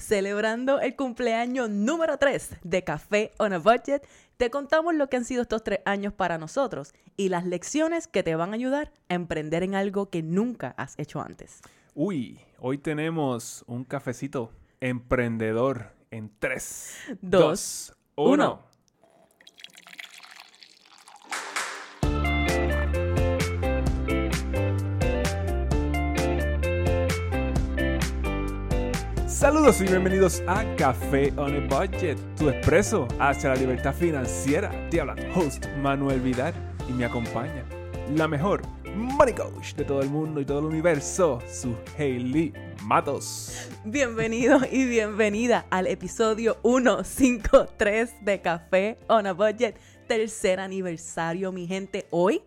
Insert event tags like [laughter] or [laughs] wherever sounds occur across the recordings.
celebrando el cumpleaños número 3 de Café on a Budget, te contamos lo que han sido estos tres años para nosotros y las lecciones que te van a ayudar a emprender en algo que nunca has hecho antes. Uy, hoy tenemos un cafecito emprendedor en 3, Dos, 2, 1. Saludos y bienvenidos a Café on a Budget, tu expreso hacia la libertad financiera. Te habla host Manuel Vidal y me acompaña la mejor money coach de todo el mundo y todo el universo, su Hailey Matos. Bienvenido y bienvenida al episodio 153 de Café on a Budget, tercer aniversario, mi gente. Hoy,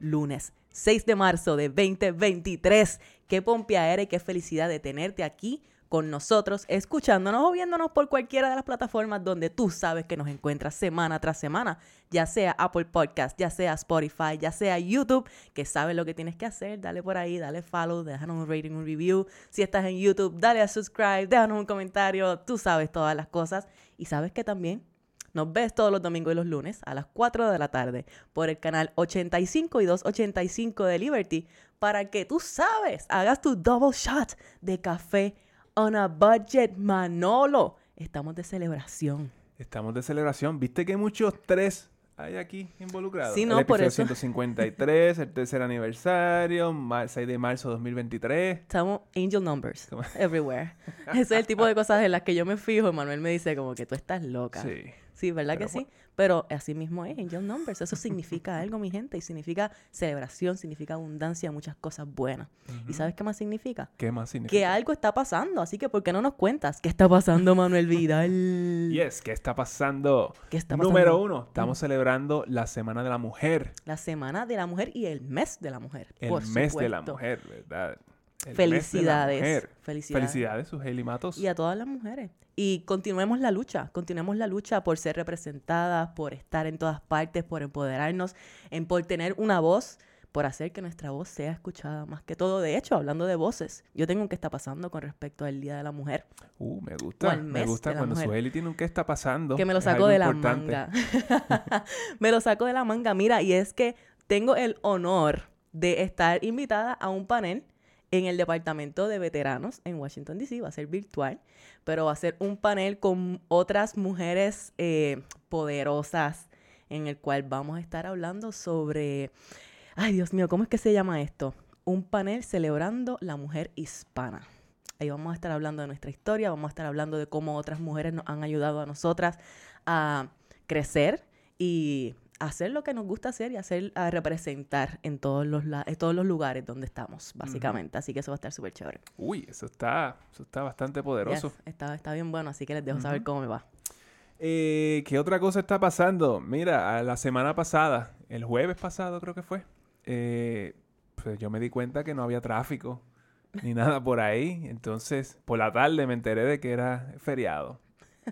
lunes 6 de marzo de 2023. Qué pompeadera y qué felicidad de tenerte aquí con nosotros, escuchándonos o viéndonos por cualquiera de las plataformas donde tú sabes que nos encuentras semana tras semana, ya sea Apple Podcast, ya sea Spotify, ya sea YouTube, que sabes lo que tienes que hacer, dale por ahí, dale follow, déjanos un rating, un review. Si estás en YouTube, dale a subscribe, déjanos un comentario, tú sabes todas las cosas y sabes que también nos ves todos los domingos y los lunes a las 4 de la tarde por el canal 85 y 285 de Liberty para que tú sabes, hagas tu double shot de café on a budget, Manolo. Estamos de celebración. Estamos de celebración. ¿Viste que muchos tres hay aquí involucrados? Sí, no, el por eso. 153, el tercer aniversario, mar- 6 de marzo 2023. Estamos angel numbers everywhere. Ese es el tipo de cosas en las que yo me fijo. Manuel me dice como que tú estás loca. Sí. Sí, ¿verdad Pero que sí? Pero así mismo es, angel numbers. Eso significa algo, mi gente. Y significa celebración, significa abundancia, muchas cosas buenas. ¿Y sabes qué más significa? ¿Qué más significa? Que algo está pasando. Así que, ¿por qué no nos cuentas? ¿Qué está pasando, Manuel Vidal? [laughs] Yes, ¿qué está pasando? ¿Qué está pasando? Número uno, estamos celebrando la Semana de la Mujer. La Semana de la Mujer y el Mes de la Mujer. El por mes de la mujer, ¿verdad? El mes de la Felicidades. mujer. Felicidades. Felicidades, Hailey Matos. Y a todas las mujeres. Y continuemos la lucha, continuemos la lucha por ser representadas, por estar en todas partes, por empoderarnos, en por tener una voz, por hacer que nuestra voz sea escuchada más que todo. De hecho, hablando de voces, yo tengo un qué está pasando con respecto al Día de la Mujer, Uh, me gusta. Me gusta cuando su mujer. Hailey tiene un qué está pasando. que me lo saco de la importante. manga. [laughs] me lo saco de la manga, mira, y es que tengo el honor de estar invitada a un panel en el departamento de veteranos en Washington, D.C. Va a ser virtual, pero va a ser un panel con otras mujeres eh, poderosas en el cual vamos a estar hablando sobre, ay Dios mío, ¿cómo es que se llama esto? Un panel celebrando la mujer hispana. Ahí vamos a estar hablando de nuestra historia, vamos a estar hablando de cómo otras mujeres nos han ayudado a nosotras a crecer y hacer lo que nos gusta hacer y hacer a representar en todos los en todos los lugares donde estamos, básicamente. Así que eso va a estar súper chévere. Uy, eso está, eso está bastante poderoso. Yes, está, está bien bueno, así que les dejo saber cómo me va. Eh, ¿Qué otra cosa está pasando? Mira, la semana pasada, el jueves pasado creo que fue, eh, pues yo me di cuenta que no había tráfico ni [laughs] nada por ahí. Entonces, por la tarde me enteré de que era feriado.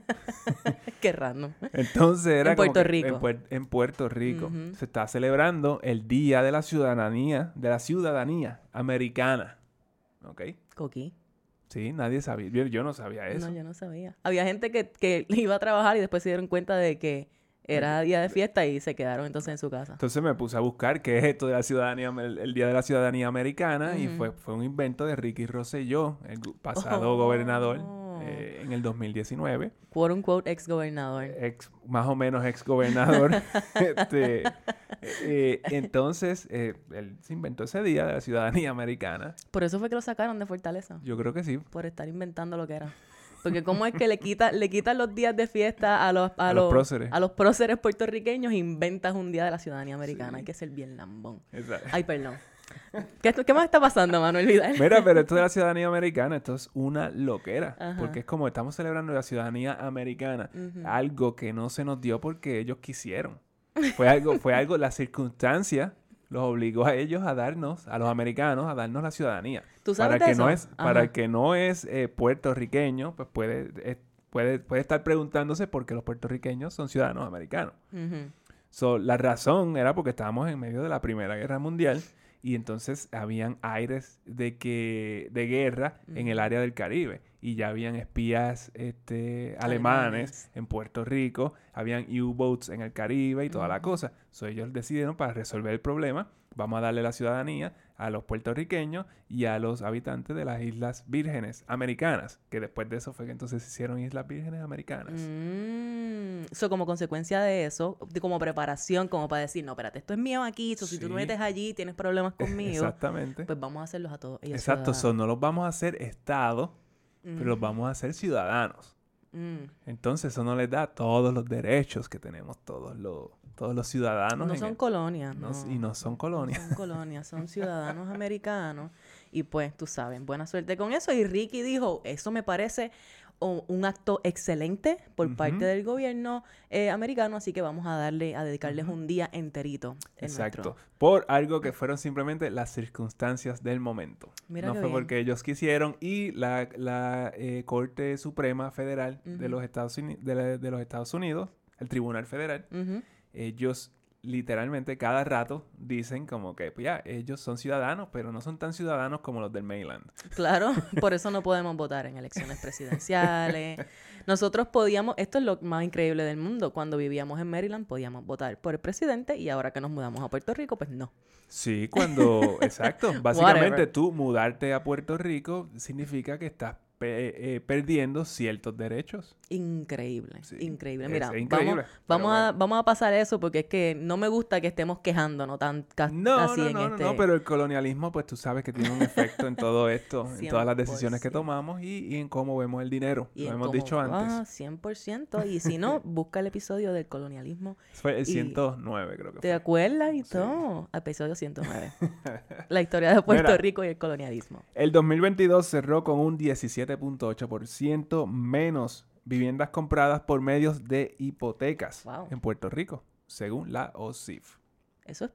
[laughs] Qué random. Entonces era En como Puerto Rico. En, Puer- en Puerto Rico. Se está celebrando el Día de la Ciudadanía, de la Ciudadanía Americana. ¿Ok? Coqui. Sí, nadie sabía. Yo, yo no sabía eso. No, yo no sabía. Había gente que, que [laughs] iba a trabajar y después se dieron cuenta de que era día de fiesta y se quedaron entonces en su casa. Entonces me puse a buscar qué es esto de la ciudadanía, el, el Día de la Ciudadanía Americana, y fue, fue un invento de Ricky Rosselló, el pasado Oh. gobernador, eh, en el 2019. Quote unquote ex gobernador. Ex, más o menos ex gobernador. [laughs] Este, eh, entonces, eh, él se inventó ese Día de la Ciudadanía Americana. Por eso fue que lo sacaron de Fortaleza. Yo creo que sí. Por estar inventando lo que era. Porque cómo es que le quita, le quitan los días de fiesta a los, a, A los los, próceres. a los próceres puertorriqueños e inventas un día de la ciudadanía americana. Hay que ser bien lambón. Exacto. Ay, perdón. ¿Qué, ¿Qué más está pasando, Manuel Vidal? Mira, pero esto de la ciudadanía americana, esto es una loquera. Ajá. Porque es como estamos celebrando la ciudadanía americana, algo que no se nos dio porque ellos quisieron. Fue algo, fue algo, la circunstancia los obligó a ellos a darnos, a los americanos, a darnos la ciudadanía. ¿Tú sabes para de que no es, para el que no es eh, puertorriqueño, pues puede, eh, puede, puede estar preguntándose por qué los puertorriqueños son ciudadanos americanos. Ujú. So, la razón era porque estábamos en medio de la Primera Guerra Mundial y entonces habían aires de que de guerra en el área del Caribe y ya habían espías este, alemanes, Alemanes. en Puerto Rico, habían U-boats en el Caribe y toda la cosa. So, ellos decidieron para resolver el problema, vamos a darle la ciudadanía a los puertorriqueños y a los habitantes de las Islas Vírgenes Americanas, que después de eso fue que entonces se hicieron Islas Vírgenes Americanas. Mm, so, como consecuencia de eso, de- como preparación, como para decir, no, espérate, esto es mío aquí, so, si tú Sí. te metes allí, tienes problemas [laughs] conmigo, Exactamente. pues vamos a hacerlos a todos ellos. Exacto, so, no los vamos a hacer Estado, Mm, pero los vamos a hacer ciudadanos. mm. Entonces eso no les da todos los derechos que tenemos todos los, todos los ciudadanos. No son el- colonias, no- no. y no son colonias. No son [laughs] colonias, son ciudadanos americanos. Y pues, tú sabes, buena suerte con eso. Y Ricky dijo, eso me parece o- un acto excelente por parte del gobierno eh, americano, así que vamos a darle, a dedicarles un día enterito. en Exacto. nuestro- Por algo que fueron simplemente las circunstancias del momento. Mira no fue bien. porque ellos quisieron y la, la, eh, Corte Suprema Federal de, los Estados Uni- de, la- de los Estados Unidos, el Tribunal Federal, Ujú. Ellos literalmente cada rato dicen como que pues ya, ellos son ciudadanos, pero no son tan ciudadanos como los del mainland. Claro, [laughs] por eso no podemos votar en elecciones presidenciales. Nosotros podíamos, esto es lo más increíble del mundo, cuando vivíamos en Maryland podíamos votar por el presidente y ahora que nos mudamos a Puerto Rico, pues no. Sí, cuando, exacto, [laughs] básicamente Whatever. tú mudarte a Puerto Rico significa que estás eh, perdiendo ciertos derechos. Increíble, Sí, increíble. es Mira, increíble, vamos, vamos, a, vamos a pasar eso porque es que no me gusta que estemos quejándonos tan No, así no, en no, no, este... no, pero el colonialismo, pues tú sabes que tiene un efecto en todo esto, en todas las decisiones que [laughs] 100%. tomamos y, y en cómo vemos el dinero. y Lo en hemos dicho antes. Ah, 100%. Y si no, [laughs] busca el episodio del colonialismo. Fue el y- 109, creo que ¿Te fue. acuerdas y Sí. todo? Episodio 109. [laughs] La historia de Puerto Mira. Rico y el colonialismo. El 2022 cerró con un 17.8% menos viviendas compradas por medios de hipotecas Wow. en Puerto Rico, según la OSIF. Eso es,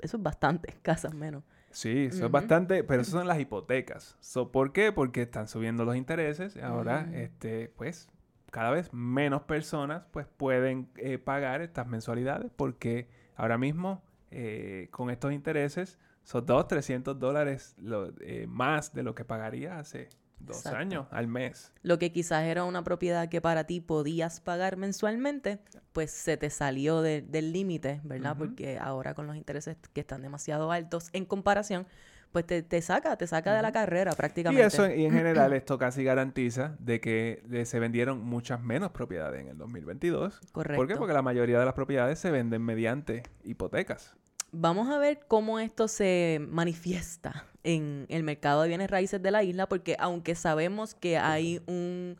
eso es bastante, [laughs] casas menos. Sí, eso es bastante, pero eso son las hipotecas. So, ¿Por qué? Porque están subiendo los intereses. Ahora, Mm. este, pues, cada vez menos personas pues pueden eh, pagar estas mensualidades porque ahora mismo eh, con estos intereses son 2, 300 dólares lo- eh, más de lo que pagaría hace dos Exacto. años al mes. Lo que quizás era una propiedad que para ti podías pagar mensualmente, pues se te salió de- del límite, ¿verdad? Porque ahora con los intereses que están demasiado altos en comparación, pues te, te saca, te saca de la carrera Y prácticamente. eso, y en [clears throat] general, esto casi garantiza de que se vendieron muchas menos propiedades en el 2022. Correcto. ¿Por qué? Porque la mayoría de las propiedades se venden mediante hipotecas. Vamos a ver cómo esto se manifiesta en el mercado de bienes raíces de la isla, porque aunque sabemos que hay un,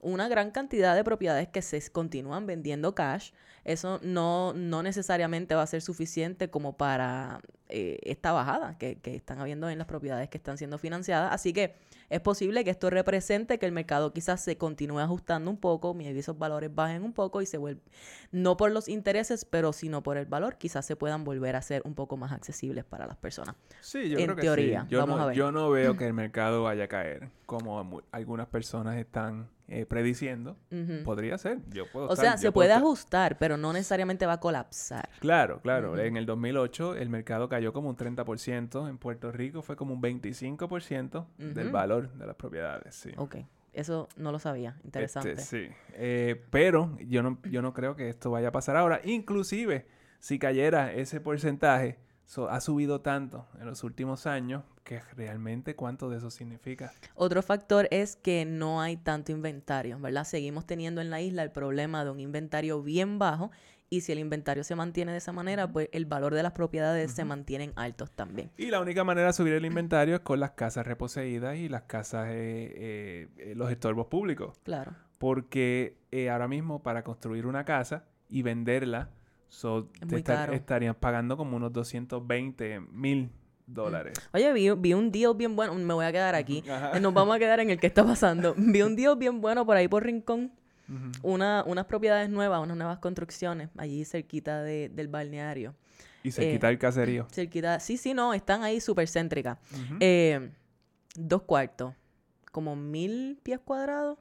una gran cantidad de propiedades que se continúan vendiendo cash, eso no, no necesariamente va a ser suficiente como para eh, esta bajada que, que están habiendo en las propiedades que están siendo financiadas. Así que es posible que esto represente que el mercado quizás se continúe ajustando un poco, maybe esos valores bajen un poco y se vuelven, no por los intereses, pero sino por el valor, quizás se puedan volver a ser un poco más accesibles para las personas. Sí, yo En creo que teoría, sí. Yo vamos no, a ver. Yo no veo que el mercado vaya a caer como algunas personas están eh, prediciendo. Podría ser. Yo puedo O estar- sea, se puede estar- ajustar, pero no necesariamente va a colapsar. Claro, claro. En el 2008 el mercado cayó como un 30%. En Puerto Rico fue como un 25% del Ujú. Valor de las propiedades. Sí. Ok, eso no lo sabía. Interesante. Este, sí. Eh, pero yo no, yo no creo que esto vaya a pasar ahora. Inclusive, si cayera ese porcentaje, so- ha subido tanto en los últimos años que realmente cuánto de eso significa. Otro factor es que no hay tanto inventario, ¿verdad? Seguimos teniendo en la isla el problema de un inventario bien bajo y si el inventario se mantiene de esa manera, pues el valor de las propiedades se mantienen altos también. Y la única manera de subir el inventario es con las casas reposeídas y las casas, eh, eh, eh, los estorbos públicos. Claro. Porque eh, ahora mismo para construir una casa y venderla, so, Es te muy estar- caro. estarían pagando como unos 220 mil dólares. Oye, vi, vi un deal bien bueno, me voy a quedar aquí. Ajá. Nos vamos a quedar en el que está pasando. Vi un deal bien bueno por ahí por Rincón. Una, unas propiedades nuevas, unas nuevas construcciones, allí cerquita de- del balneario. Y se eh, quita el caserío. [clears throat] Cerquita, sí, sí, no, están ahí súper céntricas. Eh, dos cuartos, como mil pies cuadrados.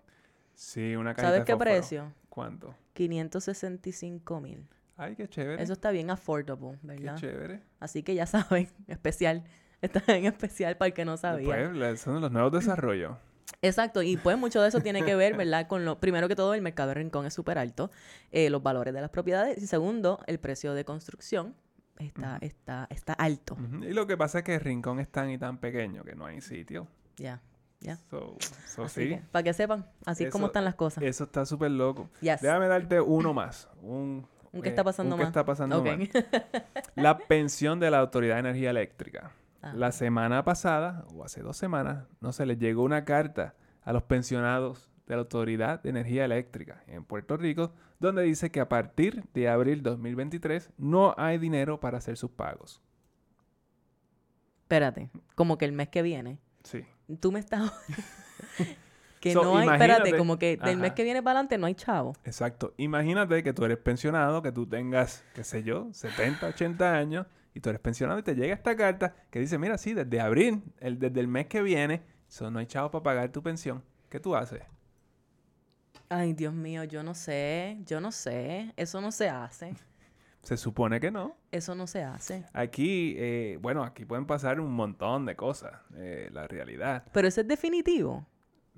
sí, una cajita ¿Sabes de qué fósforo. precio? ¿Cuánto? 565 mil. Ay, qué chévere. Eso está bien affordable, qué ¿verdad? chévere. Así que ya [laughs] saben, especial. Está en especial para el que no sabía. Pues, la- son los nuevos [clears throat] desarrollos. Exacto, y pues mucho de eso tiene que ver, ¿verdad? Con lo, primero que todo, el mercado de rincón es súper alto, eh, los valores de las propiedades, y segundo, el precio de construcción está, está, está alto. Y lo que pasa es que el rincón es tan y tan pequeño que no hay sitio. Ya, ya. So, so Así sí. que, para que sepan, así es como están las cosas. Eso está súper loco. Yes. Déjame darte uno más. Un, ¿Un qué eh, está pasando un más? está pasando más. [laughs] La pensión de la Autoridad de Energía Eléctrica. Ajá. La semana pasada, o hace dos semanas, no se les llegó una carta a los pensionados de la Autoridad de Energía Eléctrica en Puerto Rico, donde dice que a partir de abril 2023 no hay dinero para hacer sus pagos. Espérate, como que el mes que viene. Sí. Tú me estás... [laughs] que So, no hay, espérate, como que del mes que viene para adelante no hay chavo. Exacto. Imagínate que tú eres pensionado, que tú tengas, qué sé yo, 70, 80 años, y tú eres pensionado y te llega esta carta que dice, mira, sí, desde abril, el, desde el mes que viene, so, no hay chavo para pagar tu pensión. ¿Qué tú haces? Ay, Dios mío, yo no sé, yo no sé, eso no se hace, [laughs] Se supone que no. eso no se hace. Aquí, eh, bueno, aquí pueden pasar un montón de cosas, eh, la realidad. Pero eso es definitivo.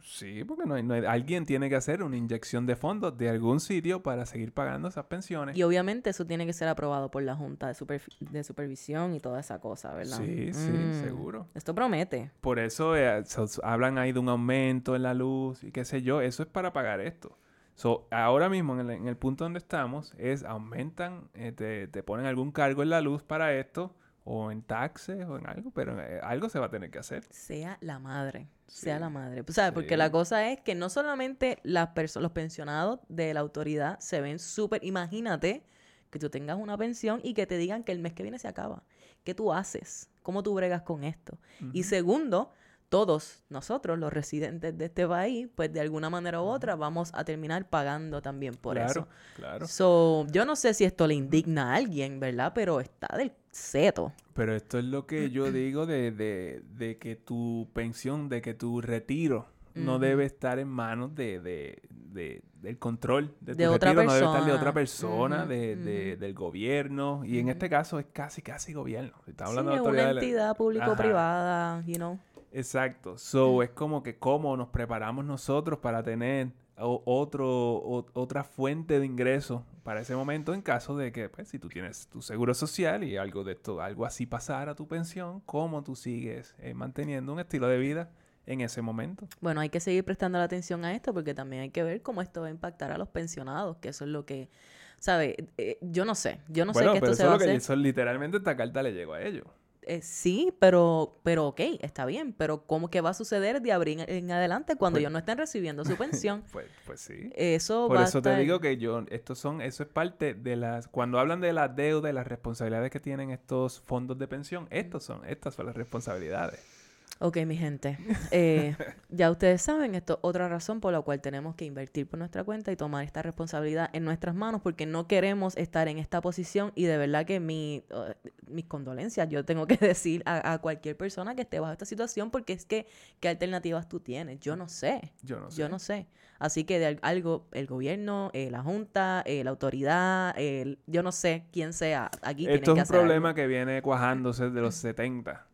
Sí, porque no hay, no hay- alguien tiene que hacer una inyección de fondos de algún sitio para seguir pagando esas pensiones. Y obviamente eso tiene que ser aprobado por la Junta de, Supervi- de Supervisión y toda esa cosa, ¿verdad? Sí, sí, Mm, seguro. Esto promete. Por eso eh, so- hablan ahí de un aumento en la luz y qué sé yo. Eso es para pagar esto. So, ahora mismo, en el, en el punto donde estamos, es aumentan, eh, te, te ponen algún cargo en la luz para esto, o en taxes, o en algo, pero eh, algo se va a tener que hacer. Sea la madre, sea la madre. Pues, ¿Sabes? Porque la cosa es que no solamente las los pensionados de la autoridad se ven súper... Imagínate que tú tengas una pensión y que te digan que el mes que viene se acaba. ¿Qué tú haces? ¿Cómo tú bregas con esto? Y segundo, todos nosotros, los residentes de este país, pues de alguna manera u otra vamos a terminar pagando también por claro, eso. Claro. So, yo no sé si esto le indigna a alguien, ¿verdad? Pero está del seto. Pero esto es lo que yo [clears throat] digo de, de, de que tu pensión, de que tu retiro no debe estar en manos de, de, de- del control de tu De otra retiro, no debe estar de otra persona. persona, de, del gobierno. Y en este caso es casi, casi gobierno. Estamos Sí, hablando de una la- entidad público-privada, you know. Exacto. So, es como que cómo nos preparamos nosotros para tener otro, o- otra fuente de ingreso para ese momento en caso de que, pues, si tú tienes tu seguro social y algo de esto, algo así pasara a tu pensión, cómo tú sigues eh, manteniendo un estilo de vida en ese momento. Bueno, hay que seguir prestando la atención a esto porque también hay que ver cómo esto va a impactar a los pensionados, que eso es lo que, ¿sabe? Eh, yo no sé, yo no bueno, sé qué pero esto se va a es lo que hacer. eso literalmente esta carta le llegó a ellos. Eh, sí, pero, pero ok, está bien, pero ¿cómo que va a suceder de abril en adelante cuando Pues- ellos no estén recibiendo su pensión? [laughs] Pues, pues sí. Eso Por va eso a estar... te digo que yo, estos son, eso es parte de las, cuando hablan de las deudas y las responsabilidades que tienen estos fondos de pensión, estos son, estas son las responsabilidades. Ok, mi gente. eh, ya ustedes saben, esto es otra razón por la cual tenemos que invertir por nuestra cuenta y tomar esta responsabilidad en nuestras manos porque no queremos estar en esta posición y de verdad que mi, uh, mis condolencias yo tengo que [laughs] decir a, a cualquier persona que esté bajo esta situación porque es que, ¿qué alternativas tú tienes? Yo no sé. Yo no sé. Yo no sé. Así que de al- algo, el gobierno, eh, la junta, eh, la autoridad, yo no sé quién sea aquí. tiene Esto que es un hacer problema que viene cuajándose de los 70.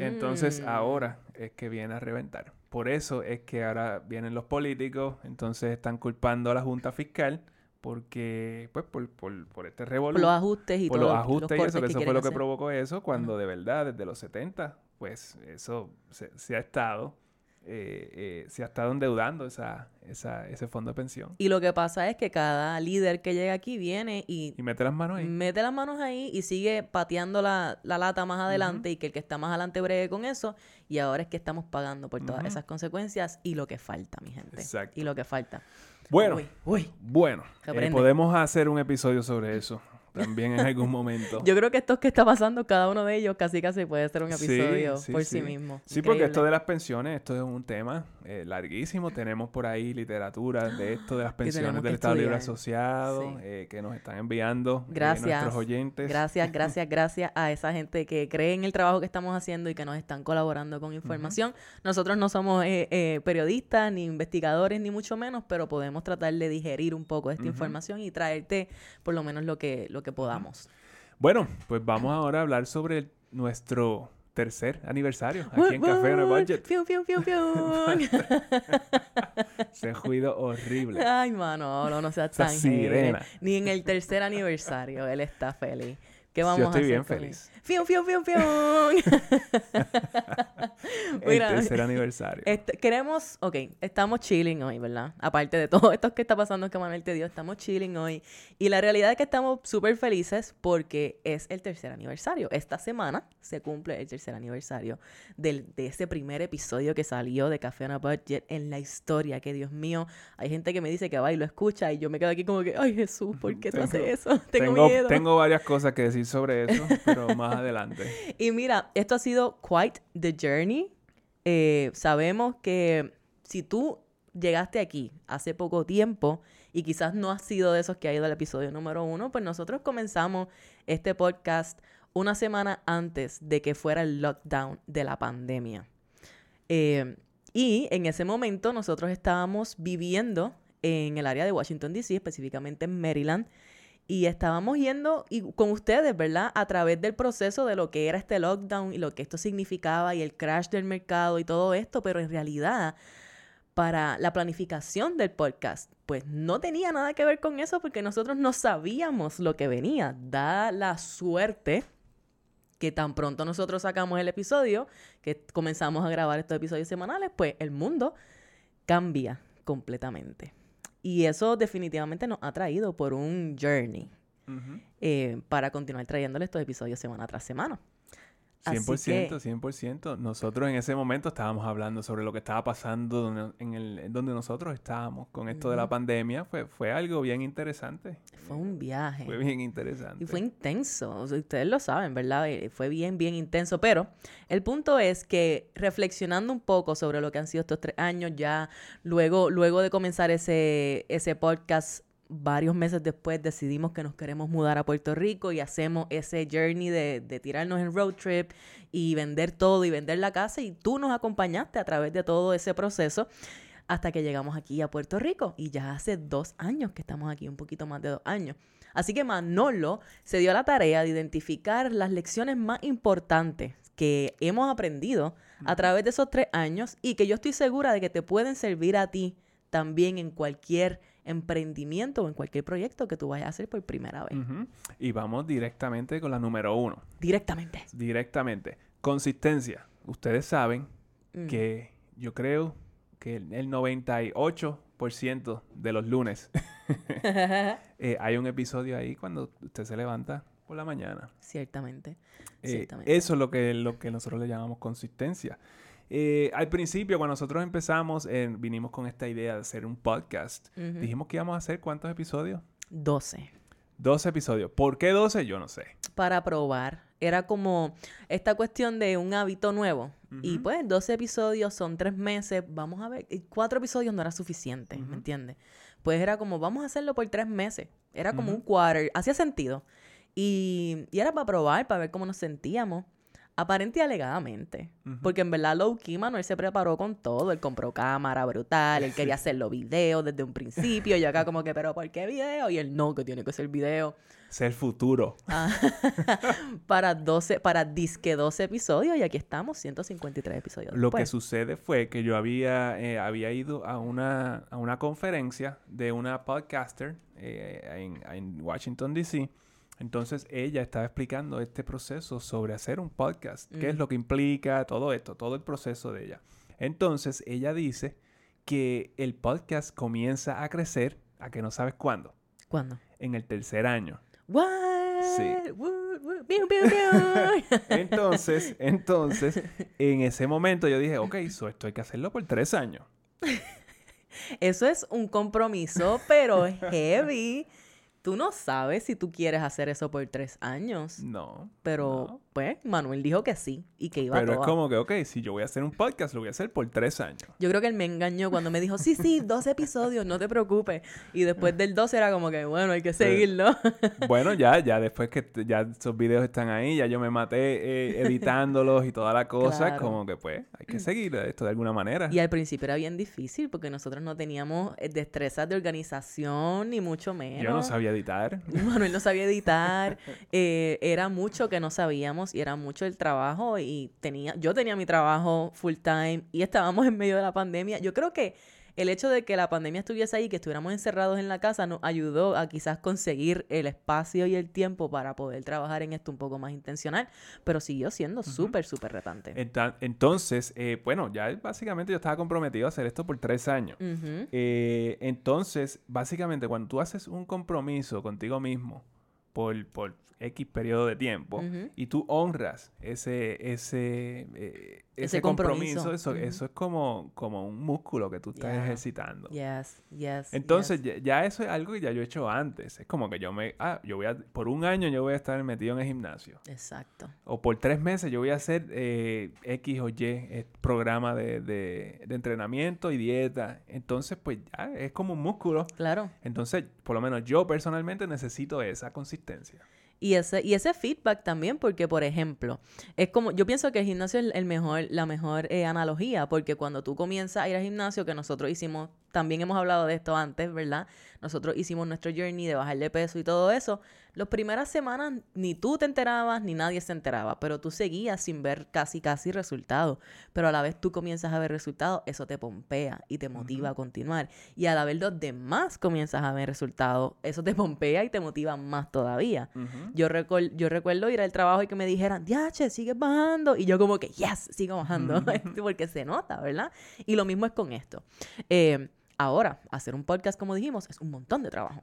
Entonces Mm. ahora es que viene a reventar. Por eso es que ahora vienen los políticos, entonces están culpando a la Junta Fiscal porque, pues, por, por, por este Por revolú, los ajustes y por todo. los ajustes y eso, que eso fue lo que hacer. provocó eso, cuando de verdad, desde los 70, pues eso se, se ha estado, eh, eh, se ha estado endeudando esa, esa, ese fondo de pensión. Y lo que pasa es que cada líder que llega aquí viene y Y mete las manos ahí. mete las manos ahí y sigue pateando la, la lata más adelante y que el que está más adelante bregue con eso. Y ahora es que estamos pagando por todas esas consecuencias y lo que falta, mi gente. Exacto. Y lo que falta. Bueno, Uy, uy. bueno, eh, podemos hacer un episodio sobre eso también en algún momento. [laughs] Yo creo que esto que está pasando, cada uno de ellos casi casi puede ser un episodio sí, por sí, sí. mismo. Sí, porque esto de las pensiones, esto es un tema eh, larguísimo. Tenemos por ahí literatura [gasps] de esto de las pensiones del Estado Libre. Asociado eh, que nos están enviando eh, Gracias. nuestros oyentes. Gracias, [laughs] gracias, gracias a esa gente que cree en el trabajo que estamos haciendo y que nos están colaborando con información. Nosotros no somos eh, eh, periodistas, ni investigadores, ni mucho menos, pero podemos tratar de digerir un poco esta información y traerte por lo menos lo que, lo que podamos. Bueno, pues vamos ahora a hablar sobre nuestro tercer aniversario aquí en Café on a Budget. Fiu. [laughs] Ese ruido horrible. Ay, mano, no, no seas Esa tan sirena. Ni en el tercer aniversario él está feliz. ¿Qué vamos Yo a estoy hacer bien feliz. él? Fiu, fiu, fiu, fiu. Mira, el tercer aniversario. Este, queremos, ok, estamos chilling hoy, ¿verdad? Aparte de todo esto que está pasando que Manuel te dio, estamos chilling hoy. Y la realidad es que estamos súper felices porque es el tercer aniversario. Esta semana se cumple el tercer aniversario del, de ese primer episodio que salió de Café on a Budget en la historia. Que Dios mío, hay gente que me dice que va y lo escucha y yo me quedo aquí como que, ay Jesús, ¿por qué tú haces eso? [laughs] Tengo, tengo, miedo. tengo varias cosas que decir sobre eso, pero más [laughs] adelante. Y mira, esto ha sido quite the journey. Eh, sabemos que si tú llegaste aquí hace poco tiempo y quizás no has sido de esos que ha ido al episodio número uno, pues nosotros comenzamos este podcast una semana antes de que fuera el lockdown de la pandemia. Eh, y en ese momento nosotros estábamos viviendo en el área de Washington, D.C., específicamente en Maryland, y estábamos yendo y con ustedes, ¿verdad? A través del proceso de lo que era este lockdown y lo que esto significaba y el crash del mercado y todo esto, pero en realidad para la planificación del podcast, pues no tenía nada que ver con eso porque nosotros no sabíamos lo que venía. Da la suerte que tan pronto nosotros sacamos el episodio, que comenzamos a grabar estos episodios semanales, pues el mundo cambia completamente. Y eso definitivamente nos ha traído por un journey eh, para continuar trayéndole estos episodios semana tras semana. Así 100%, que- 100%. Nosotros en ese momento estábamos hablando sobre lo que estaba pasando donde, en el, donde nosotros estábamos con esto de la pandemia. Fue, fue algo bien interesante. Fue un viaje. Fue bien interesante. Y fue intenso, o sea, ustedes lo saben, ¿verdad? Eh, Fue bien, bien intenso, pero el punto es que reflexionando un poco sobre lo que han sido estos tres años, ya luego, luego de comenzar ese, ese podcast, varios meses después decidimos que nos queremos mudar a Puerto Rico y hacemos ese journey de, de tirarnos en road trip y vender todo y vender la casa y tú nos acompañaste a través de todo ese proceso hasta que llegamos aquí a Puerto Rico y ya hace dos años que estamos aquí, un poquito más de dos años. Así que Manolo se dio a la tarea de identificar las lecciones más importantes que hemos aprendido a través de esos tres años y que yo estoy segura de que te pueden servir a ti también en cualquier emprendimiento o en cualquier proyecto que tú vayas a hacer por primera vez. Y vamos directamente con la número uno. Directamente. Directamente. Consistencia. Ustedes saben Mm. que yo creo que el el 98% de los lunes [laughs] [laughs] eh, hay un episodio ahí cuando usted se levanta por la mañana. Ciertamente. Eh, Ciertamente. eso es lo que, lo que nosotros le llamamos consistencia. Eh, al principio, cuando nosotros empezamos, eh, vinimos con esta idea de hacer un podcast. Dijimos que íbamos a hacer cuántos episodios? 12. 12 episodios. ¿Por qué 12? Yo no sé. para probar. Era como esta cuestión de un hábito nuevo. Y pues 12 episodios son tres meses. Vamos a ver. y Cuatro episodios no era suficiente. ¿me entiendes? Pues era como, vamos a hacerlo por tres meses. Era como un quarter. Hacía sentido. Y, y era para probar, para ver cómo nos sentíamos. Aparente y alegadamente. Porque en verdad Low Key Manuel se preparó con todo. Él compró cámara brutal. Él quería hacerlo video desde un principio. Y acá como que, pero ¿por qué video? Y él no, que tiene que ser video. Ser futuro. Ah, [laughs] para 12, para disque 12 episodios y aquí estamos, 153 episodios. Lo que sucede fue que yo había, eh, había ido a una, a una conferencia de una podcaster eh, en, en Washington, D.C. Entonces ella estaba explicando este proceso sobre hacer un podcast, qué es Mm. lo que implica, todo esto, todo el proceso de ella. Entonces ella dice que el podcast comienza a crecer, a que no sabes cuándo, ¿Cuándo? en el tercer año. What? Sí. [laughs] Entonces, [laughs] entonces, en ese momento yo dije, ok, so esto hay que hacerlo por tres años. Eso es un compromiso, pero [laughs] heavy. Tú no sabes si tú quieres hacer eso por tres años. No. Pero, no. Pues, Manuel dijo que sí y que iba a Pero es como que, ok, si yo voy a hacer un podcast, lo voy a hacer por tres años. Yo creo que él me engañó cuando me dijo, sí, sí, [laughs] 12 episodios, no te preocupes. Y después del 12 era como que, bueno, hay que seguirlo. [laughs] Bueno, ya, ya después que ya esos videos están ahí, ya yo me maté eh, editándolos y toda la cosa, Claro. como que pues hay que seguir esto de alguna manera. Y al principio era bien difícil porque nosotros no teníamos eh, destrezas de organización, ni mucho menos. Yo no sabía editar. [laughs] Manuel no sabía editar. eh, era mucho que no sabíamos y era mucho el trabajo y tenía, yo tenía mi trabajo full time y estábamos [laughs] en medio de la pandemia. Yo creo que el hecho de que la pandemia estuviese ahí, que estuviéramos encerrados en la casa, nos ayudó a quizás conseguir el espacio y el tiempo para poder trabajar en esto un poco más intencional, pero siguió siendo súper, súper retante. Entonces, eh, bueno, ya básicamente yo estaba comprometido a hacer esto por tres años. Eh, entonces, básicamente, cuando tú haces un compromiso contigo mismo por, por X periodo de tiempo y tú honras ese, ese, eh, ese, compromiso, eso, eso es como, como un músculo que tú estás ejercitando. Yes, yes. Entonces, Ya, eso es algo que ya yo he hecho antes. Es como que yo me, ah, yo voy a, por un año yo voy a estar metido en el gimnasio. Exacto. O por tres meses yo voy a hacer eh, X o Y eh, programa de, de, de entrenamiento y dieta. Entonces, pues ya es como un músculo. Claro. Entonces, por lo menos yo personalmente necesito esa consistencia. Y ese, y ese feedback también, porque, por ejemplo, es como, yo pienso que el gimnasio es el mejor, la mejor eh, analogía, porque cuando tú comienzas a ir al gimnasio, que nosotros hicimos, también hemos hablado de esto antes, ¿verdad? Nosotros hicimos nuestro journey de bajar de peso y todo eso. Las primeras semanas ni tú te enterabas, ni nadie se enteraba, pero tú seguías sin ver casi, casi resultados. Pero a la vez tú comienzas a ver resultados, eso te pompea y te motiva a continuar. Y a la vez los demás comienzas a ver resultados, eso te pompea y te motiva más todavía. yo, yo recuerdo ir al trabajo y que me dijeran, che, sigues bajando. Y yo como que, yes, sigo bajando, [laughs] porque se nota, ¿verdad? Y lo mismo es con esto. Eh, ahora, hacer un podcast, como dijimos, es un montón de trabajo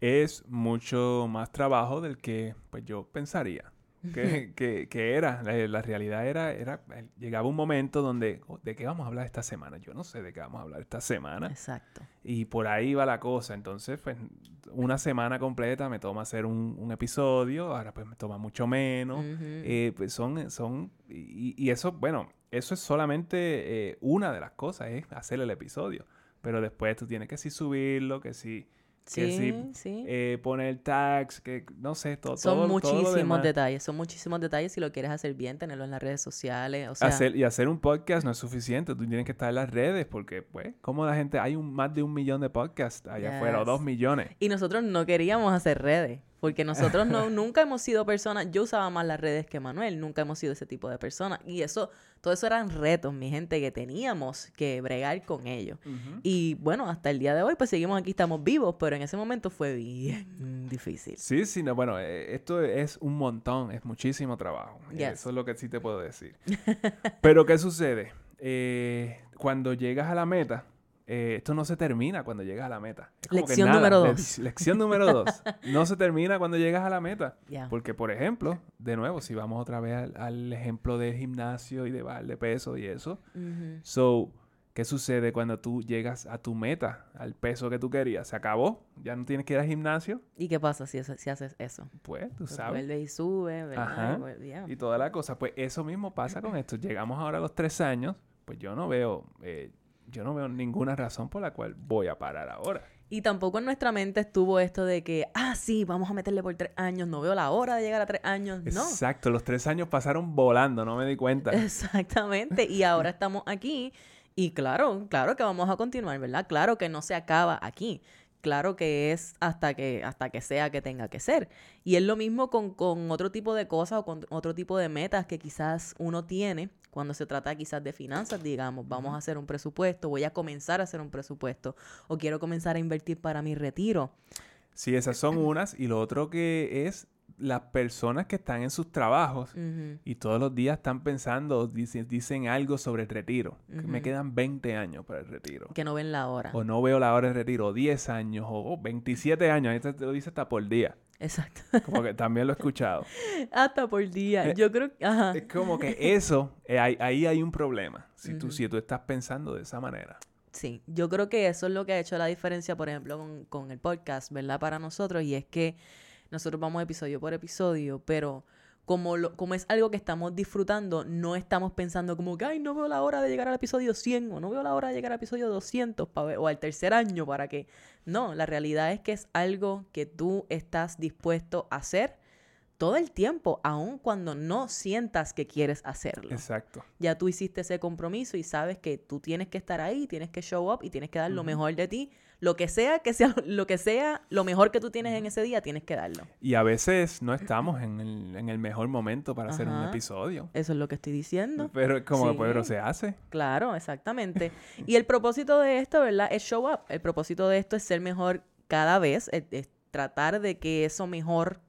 es mucho más trabajo del que pues yo pensaría que, [laughs] que, era. La, realidad era, era, llegaba un momento donde, oh, ¿de qué vamos a hablar esta semana? Yo no sé de qué vamos a hablar esta semana. Exacto. Y por ahí va la cosa. Entonces, pues, una semana completa me toma hacer un, episodio, ahora pues me toma mucho menos. Eh, pues son, son, y, eso, bueno, eso es solamente eh, una de las cosas, es hacer el episodio. Pero después tú tienes que sí subirlo, que sí Sí, sí. Eh, poner tags, que no sé, todo. Son muchísimos detalles, son muchísimos detalles. Si lo quieres hacer bien, tenerlo en las redes sociales. O sea... hacer, y hacer un podcast no es suficiente, tú tienes que estar en las redes, porque, pues, como la gente, hay un, más de un millón de podcasts allá afuera, o dos millones. Y nosotros no queríamos hacer redes. Porque nosotros no, nunca hemos sido personas, yo usaba más las redes que Manuel, nunca hemos sido ese tipo de personas. Y eso, todo eso eran retos, mi gente, que teníamos que bregar con ellos. Y bueno, hasta el día de hoy, pues seguimos aquí, estamos vivos, pero en ese momento fue bien [laughs] difícil. Sí, sí, no, bueno, eh, esto es un montón, es muchísimo trabajo. Eso es lo que sí te puedo decir. [laughs] pero, ¿qué sucede? Eh, cuando llegas a la meta, eh, esto no se termina cuando llegas a la meta. lección número dos. lección número dos. No se termina cuando llegas a la meta. Porque, por ejemplo, de nuevo, si vamos otra vez al, ejemplo del gimnasio y de bajar de peso y eso. So, ¿qué sucede cuando tú llegas a tu meta, al peso que tú querías? Se acabó, ya no tienes que ir al gimnasio. ¿Y qué pasa si, si haces eso? Pues, tú pues sabes. Vuelve y sube, Ajá. Y toda la cosa. Pues eso mismo pasa con esto. Llegamos ahora a los tres años, pues yo no veo... Eh, yo no veo ninguna razón por la cual voy a parar ahora. Y tampoco en nuestra mente estuvo esto de que, ah, sí, vamos a meterle por tres años, no veo la hora de llegar a tres años. No. Exacto, los tres años pasaron volando, no me di cuenta. [laughs] Exactamente, y ahora [laughs] estamos aquí y claro, claro que vamos a continuar, ¿verdad? Claro que no se acaba aquí. Claro que es hasta que, hasta que sea que tenga que ser. Y es lo mismo con, con otro tipo de cosas o con otro tipo de metas que quizás uno tiene cuando se trata quizás de finanzas, digamos, vamos a hacer un presupuesto, voy a comenzar a hacer un presupuesto o quiero comenzar a invertir para mi retiro. Sí, esas son unas. Y lo otro que es las personas que están en sus trabajos y todos los días están pensando, dicen, dicen algo sobre el retiro. que me quedan 20 años para el retiro. Que no ven la hora. O no veo la hora del retiro. O 10 años. O 27 años. Ahí te lo dice hasta por día. Exacto. Como que también lo he escuchado. [laughs] Hasta por día. Eh, Yo creo que... Ajá. Es como que eso, eh, ahí, hay un problema. Si, tú, si tú estás pensando de esa manera. Sí, yo creo que eso es lo que ha hecho la diferencia, por ejemplo, con, el podcast, ¿verdad? Para nosotros. Y es que nosotros vamos episodio por episodio, pero como, lo, como es algo que estamos disfrutando, no estamos pensando como que, ay, no veo la hora de llegar al episodio 100 o no veo la hora de llegar al episodio 200 o al tercer año para que... No, la realidad es que es algo que tú estás dispuesto a hacer todo el tiempo, aun cuando no sientas que quieres hacerlo. Exacto. Ya tú hiciste ese compromiso y sabes que tú tienes que estar ahí, tienes que show up y tienes que dar lo mejor de ti. Lo que sea que sea [laughs] lo que sea, lo mejor que tú tienes en ese día, tienes que darlo. Y a veces no estamos en el, en el mejor momento para hacer un episodio. Eso es lo que estoy diciendo. Pero como, Sí. pero se hace. Claro, exactamente. [laughs] Y el propósito de esto, ¿verdad? Es show up. El propósito de esto es ser mejor cada vez, es, es tratar de que eso mejor,